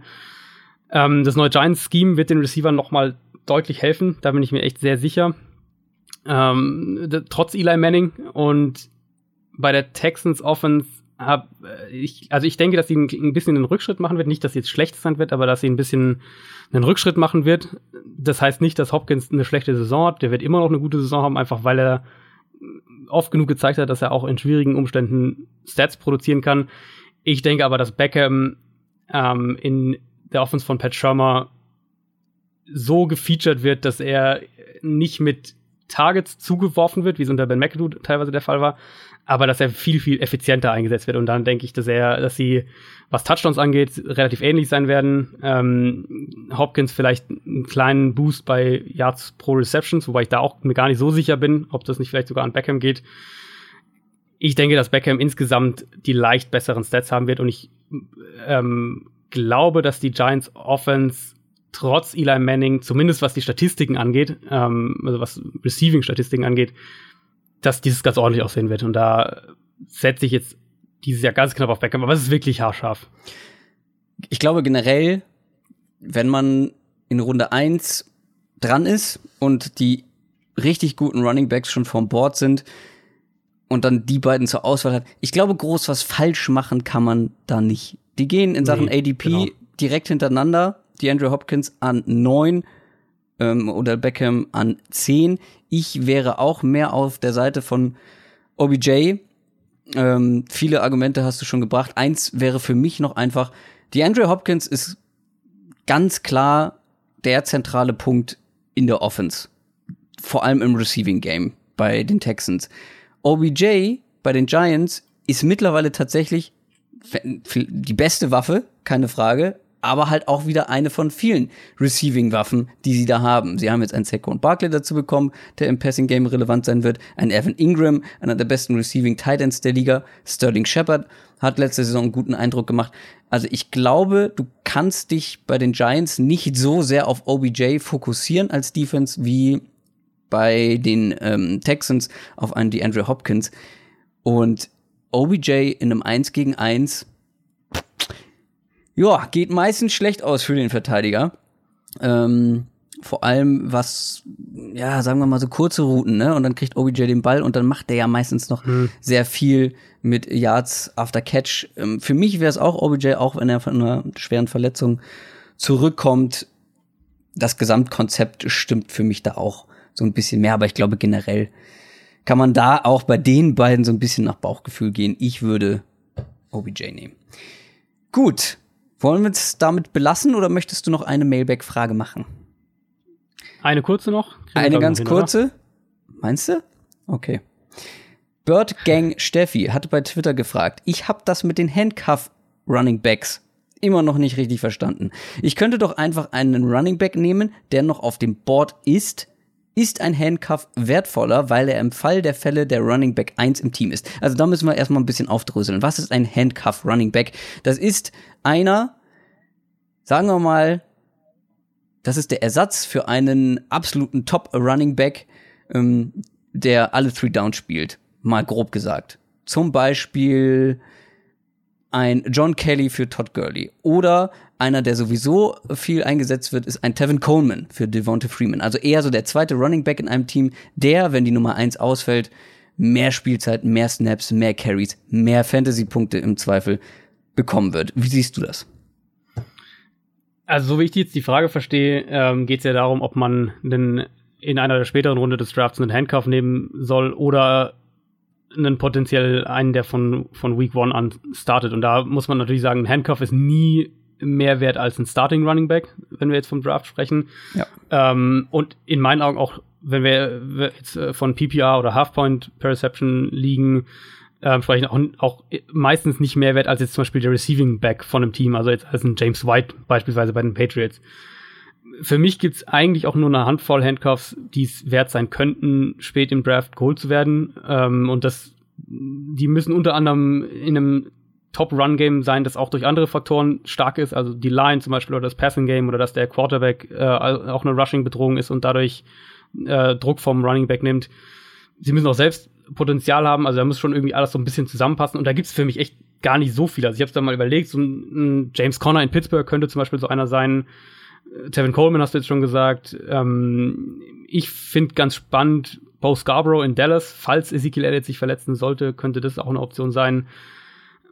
Ähm, das neue Giants-Scheme wird den Receivern noch mal deutlich helfen, da bin ich mir echt sehr sicher. Ähm, trotz Eli Manning und bei der Texans Offense hab, äh, ich, also ich denke, dass sie ein, bisschen einen Rückschritt machen wird. Nicht, dass sie jetzt schlecht sein wird, aber dass sie ein bisschen einen Rückschritt machen wird. Das heißt nicht, dass Hopkins eine schlechte Saison hat. Der wird immer noch eine gute Saison haben, einfach weil er oft genug gezeigt hat, dass er auch in schwierigen Umständen Stats produzieren kann. Ich denke aber, dass Beckham ähm, in der Offense von Pat Shermer so gefeatured wird, dass er nicht mit Targets zugeworfen wird, wie es unter Ben McAdoo teilweise der Fall war, aber dass er viel, viel effizienter eingesetzt wird. Und dann denke ich, dass er, dass sie, was Touchdowns angeht, relativ ähnlich sein werden. Ähm, Hopkins vielleicht einen kleinen Boost bei Yards pro Receptions, wobei ich da auch mir gar nicht so sicher bin, ob das nicht vielleicht sogar an Beckham geht. Ich denke, dass Beckham insgesamt die leicht besseren Stats haben wird und ich ähm, glaube, dass die Giants Offense trotz Eli Manning, zumindest was die Statistiken angeht, ähm, also was Receiving-Statistiken angeht, dass dieses ganz ordentlich aussehen wird. Und da setze ich jetzt dieses Jahr ganz knapp auf Beckham, aber es ist wirklich haarscharf. Ich glaube generell, wenn man in Runde 1 dran ist und die richtig guten Running Backs schon vom Board sind und dann die beiden zur Auswahl hat, ich glaube, groß was falsch machen kann man da nicht. Die gehen in Sachen nee, ADP genau. direkt hintereinander. Die Andrew Hopkins an 9 ähm, oder Beckham an 10. Ich wäre auch mehr auf der Seite von OBJ. Ähm, viele Argumente hast du schon gebracht. Eins wäre für mich noch einfach, die Andrew Hopkins ist ganz klar der zentrale Punkt in der Offense. Vor allem im Receiving Game bei den Texans. OBJ bei den Giants ist mittlerweile tatsächlich die beste Waffe, keine Frage, aber halt auch wieder eine von vielen Receiving-Waffen, die sie da haben. Sie haben jetzt einen Saquon Barkley dazu bekommen, der im Passing-Game relevant sein wird, ein Evan Ingram, einer der besten Receiving-Titans der Liga, Sterling Shepard hat letzte Saison einen guten Eindruck gemacht. Also ich glaube, du kannst dich bei den Giants nicht so sehr auf OBJ fokussieren als Defense wie bei den ähm, Texans auf einen DeAndre Hopkins. Und OBJ in einem 1 gegen 1 ja, geht meistens schlecht aus für den Verteidiger. Ähm, vor allem was, ja, sagen wir mal so kurze Routen, ne? Und dann kriegt OBJ den Ball und dann macht der ja meistens noch hm. sehr viel mit Yards after Catch. Ähm, für mich wäre es auch OBJ, auch wenn er von einer schweren Verletzung zurückkommt. Das Gesamtkonzept stimmt für mich da auch so ein bisschen mehr, aber ich glaube generell kann man da auch bei den beiden so ein bisschen nach Bauchgefühl gehen. Ich würde OBJ nehmen. Gut, wollen wir es damit belassen oder möchtest du noch eine Mailback-Frage machen? Eine kurze noch? eine ganz hin, kurze? Oder? Meinst du? Okay. Bird Gang Steffi hat bei Twitter gefragt, ich habe das mit den Handcuff Running Backs immer noch nicht richtig verstanden. Ich könnte doch einfach einen Running Back nehmen, der noch auf dem Board ist, ist ein Handcuff wertvoller, weil er im Fall der Fälle der Running Back 1 im Team ist. Also da müssen wir erstmal ein bisschen aufdröseln. Was ist ein Handcuff Running Back? Das ist einer, sagen wir mal, das ist der Ersatz für einen absoluten Top Running Back, ähm, der alle Three Downs spielt. Mal grob gesagt. Zum Beispiel ein John Kelly für Todd Gurley. Oder einer, der sowieso viel eingesetzt wird, ist ein Tevin Coleman für Devonta Freeman. Also eher so der zweite Running Back in einem Team, der, wenn die Nummer eins ausfällt, mehr Spielzeit, mehr Snaps, mehr Carries, mehr Fantasy-Punkte im Zweifel bekommen wird. Wie siehst du das? Also, so wie ich jetzt die Frage verstehe, ähm, geht es ja darum, ob man denn in einer der späteren Runde des Drafts einen Handcuff nehmen soll oder einen potenziell einen, der von, von Week One an startet. Und da muss man natürlich sagen, ein Handcuff ist nie mehr wert als ein Starting Running Back, wenn wir jetzt vom Draft sprechen. Ja. Ähm, und in meinen Augen auch wenn wir jetzt äh, von PPR oder Half-Point per Reception liegen, ähm, sprechen auch, auch meistens nicht mehr wert als jetzt zum Beispiel der Receiving Back von einem Team, also jetzt als ein James White beispielsweise bei den Patriots. Für mich gibt's eigentlich auch nur eine Handvoll Handcuffs, die es wert sein könnten, spät im Draft geholt zu werden. Ähm, und das, die müssen unter anderem in einem Top-Run-Game sein, das auch durch andere Faktoren stark ist, also die Line zum Beispiel oder das Passing-Game oder dass der Quarterback äh, auch eine Rushing-Bedrohung ist und dadurch äh, Druck vom Running Back nimmt. Sie müssen auch selbst Potenzial haben, also da muss schon irgendwie alles so ein bisschen zusammenpassen und da gibt's für mich echt gar nicht so viel. Also ich habe da mal überlegt, so ein, ein, James Conner in Pittsburgh könnte zum Beispiel so einer sein. Äh, Tevin Coleman hast du jetzt schon gesagt. Ähm, ich finde ganz spannend, Bo Scarborough in Dallas, falls Ezekiel Elliott sich verletzen sollte, könnte das auch eine Option sein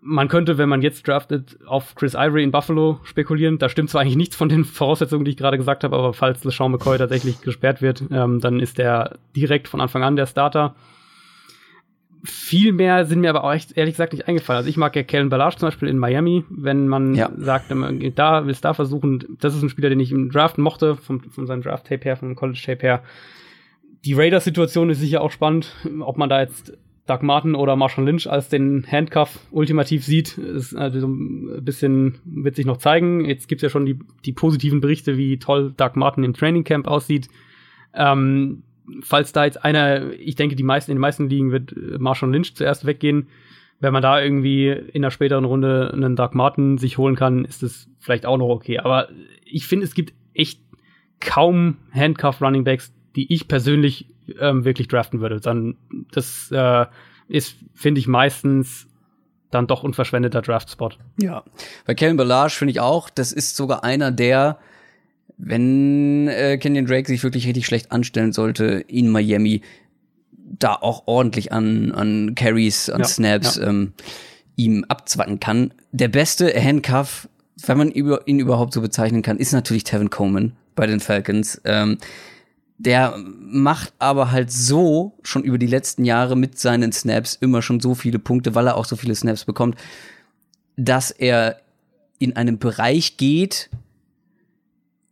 man könnte, wenn man jetzt draftet, auf Chris Ivory in Buffalo spekulieren. Da stimmt zwar eigentlich nichts von den Voraussetzungen, die ich gerade gesagt habe, aber falls LeSean McCoy tatsächlich gesperrt wird, ähm, dann ist der direkt von Anfang an der Starter. Viel mehr sind mir aber auch echt, ehrlich gesagt nicht eingefallen. Also ich mag ja Kellen Ballage zum Beispiel in Miami, wenn man ja. sagt, da will es da versuchen. Das ist ein Spieler, den ich im Draft mochte, von, von seinem Draft-Tape her, vom College-Tape her. Die Raiders-Situation ist sicher auch spannend, ob man da jetzt Doug Martin oder Marshall Lynch als den Handcuff ultimativ sieht, ist also ein bisschen, wird sich noch zeigen. Jetzt gibt's ja schon die, die positiven Berichte, wie toll Doug Martin im Training Camp aussieht. Ähm, falls da jetzt einer, ich denke, die meisten, in den meisten Ligen wird Marshall Lynch zuerst weggehen. Wenn man da irgendwie in der späteren Runde einen Doug Martin sich holen kann, ist das vielleicht auch noch okay. Aber ich finde, es gibt echt kaum Handcuff Running Backs, die ich persönlich ähm, wirklich draften würde. Dann das äh, ist, finde ich, meistens dann doch ein verschwendeter Draftspot. Ja, bei Kellen Ballage finde ich auch, das ist sogar einer der, wenn äh, Kenyon Drake sich wirklich richtig schlecht anstellen sollte in Miami, da auch ordentlich an, an Carries, an ja, Snaps ja. Ähm, ihm abzwacken kann. Der beste Handcuff, wenn man ihn überhaupt so bezeichnen kann, ist natürlich Tevin Coleman bei den Falcons. Ähm, der macht aber halt so schon über die letzten Jahre mit seinen Snaps immer schon so viele Punkte, weil er auch so viele Snaps bekommt, dass er in einem Bereich geht,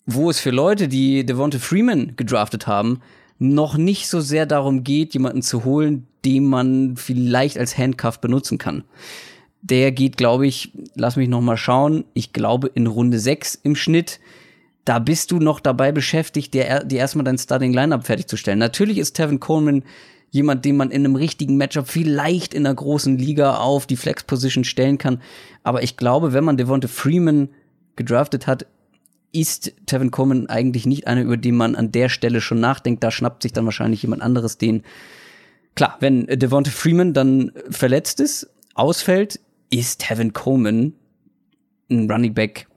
wo es für Leute, die Devonta Freeman gedraftet haben, noch nicht so sehr darum geht, jemanden zu holen, den man vielleicht als Handcuff benutzen kann. Der geht, glaube ich, lass mich noch mal schauen, ich glaube in Runde 6 im Schnitt da bist du noch dabei beschäftigt, dir, dir erstmal dein Starting Lineup fertigzustellen. Natürlich ist Tevin Coleman jemand, den man in einem richtigen Matchup vielleicht in einer großen Liga auf die Flex Position stellen kann. Aber ich glaube, wenn man Devonta Freeman gedraftet hat, ist Tevin Coleman eigentlich nicht einer, über den man an der Stelle schon nachdenkt. Da schnappt sich dann wahrscheinlich jemand anderes den. Klar, wenn Devonta Freeman dann verletzt ist, ausfällt, ist Tevin Coleman ein Running Back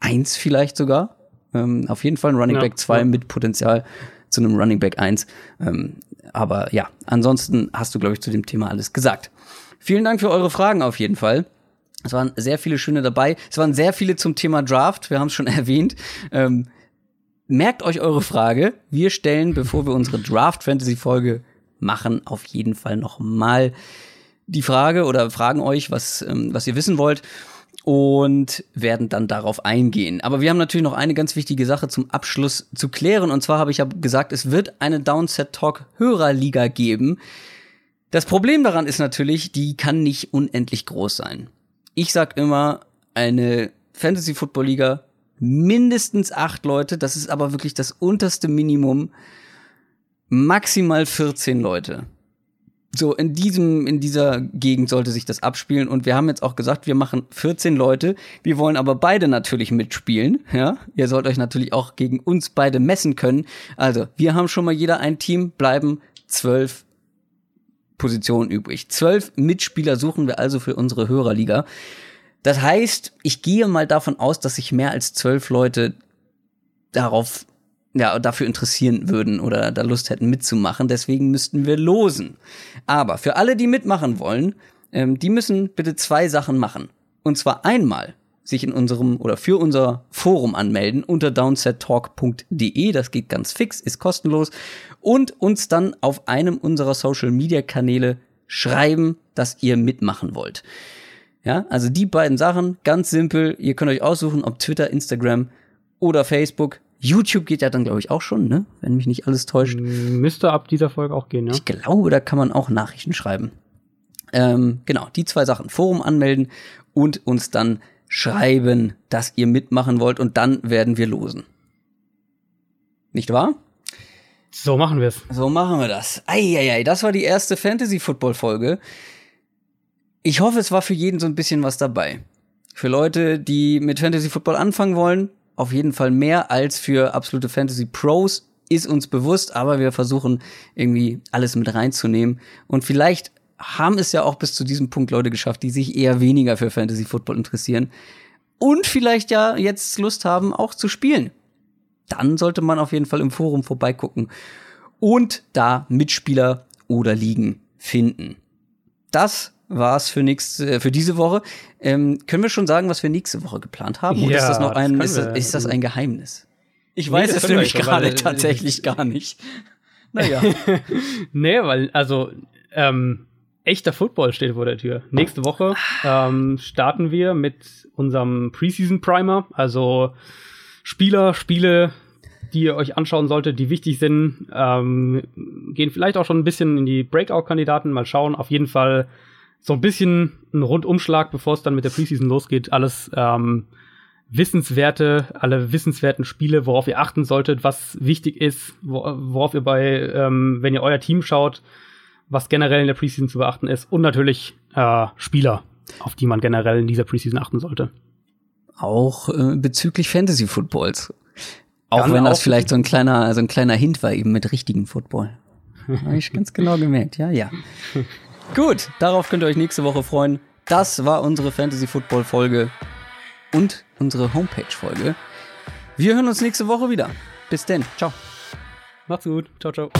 1 vielleicht sogar. Ähm, auf jeden Fall ein Running Back 2 ja. mit Potenzial zu einem Running Back 1. Ähm, aber ja, ansonsten hast du, glaube ich, zu dem Thema alles gesagt. Vielen Dank für eure Fragen auf jeden Fall. Es waren sehr viele schöne dabei. Es waren sehr viele zum Thema Draft. Wir haben es schon erwähnt. Ähm, merkt euch eure Frage. Wir stellen, bevor wir unsere Draft Fantasy Folge machen, auf jeden Fall noch mal die Frage oder fragen euch, was, ähm, was ihr wissen wollt und werden dann darauf eingehen. Aber wir haben natürlich noch eine ganz wichtige Sache zum Abschluss zu klären. Und zwar habe ich ja gesagt, es wird eine Downset Talk Hörerliga geben. Das Problem daran ist natürlich, die kann nicht unendlich groß sein. Ich sag immer, eine Fantasy Football Liga mindestens acht Leute. Das ist aber wirklich das unterste Minimum. Maximal 14 Leute so in diesem in dieser Gegend sollte sich das abspielen und wir haben jetzt auch gesagt, wir machen 14 Leute. Wir wollen aber beide natürlich mitspielen, ja? Ihr sollt euch natürlich auch gegen uns beide messen können. Also, wir haben schon mal jeder ein Team, bleiben zwölf Positionen übrig. Zwölf Mitspieler suchen wir also für unsere Hörerliga. Das heißt, ich gehe mal davon aus, dass sich mehr als zwölf Leute darauf ja, dafür interessieren würden oder da Lust hätten mitzumachen. Deswegen müssten wir losen. Aber für alle, die mitmachen wollen, ähm, die müssen bitte zwei Sachen machen. Und zwar einmal sich in unserem oder für unser Forum anmelden unter downsettalk.de. Das geht ganz fix, ist kostenlos. Und uns dann auf einem unserer Social Media Kanäle schreiben, dass ihr mitmachen wollt. Ja, also die beiden Sachen, ganz simpel. Ihr könnt euch aussuchen, ob Twitter, Instagram oder Facebook YouTube geht ja dann, glaube ich, auch schon, ne? Wenn mich nicht alles täuscht. Müsste ab dieser Folge auch gehen, ja. Ich glaube, da kann man auch Nachrichten schreiben. Ähm, genau, die zwei Sachen. Forum anmelden und uns dann schreiben, dass ihr mitmachen wollt und dann werden wir losen. Nicht wahr? So machen wir es. So machen wir das. Eieiei, das war die erste Fantasy-Football-Folge. Ich hoffe, es war für jeden so ein bisschen was dabei. Für Leute, die mit Fantasy-Football anfangen wollen, auf jeden Fall mehr als für absolute Fantasy-Pros, ist uns bewusst, aber wir versuchen irgendwie alles mit reinzunehmen. Und vielleicht haben es ja auch bis zu diesem Punkt Leute geschafft, die sich eher weniger für Fantasy Football interessieren und vielleicht ja jetzt Lust haben, auch zu spielen. Dann sollte man auf jeden Fall im Forum vorbeigucken und da Mitspieler oder Ligen finden. Das war's für nächste, äh, für diese Woche. Ähm, können wir schon sagen, was wir nächste Woche geplant haben? Oder Ja, ist das noch das ein, können ist das, ist das ein Geheimnis? Ich Nee, weiß das es nämlich gerade weil- tatsächlich gar nicht. Naja. Nee, weil, also, ähm, echter Football steht vor der Tür. Nächste Woche ähm, starten wir mit unserem Preseason Primer, also Spieler, Spiele, die ihr euch anschauen solltet, die wichtig sind. Ähm, gehen vielleicht auch schon ein bisschen in die Breakout-Kandidaten, mal schauen. Auf jeden Fall so ein bisschen ein Rundumschlag, bevor es dann mit der Preseason losgeht. Alles ähm, Wissenswerte, alle wissenswerten Spiele, worauf ihr achten solltet, was wichtig ist, wo, worauf ihr bei, ähm, wenn ihr euer Team schaut, was generell in der Preseason zu beachten ist und natürlich äh, Spieler, auf die man generell in dieser Preseason achten sollte. auch äh, bezüglich Fantasy Footballs. Auch Dann wenn das auch- vielleicht so ein kleiner, so ein kleiner Hint war eben mit richtigen Football. Habe ich ganz genau gemerkt, ja, ja. Gut, darauf könnt ihr euch nächste Woche freuen. Das war unsere Fantasy Football Folge und unsere Homepage Folge. Wir hören uns nächste Woche wieder. Bis denn. Ciao. Macht's gut. Ciao, ciao.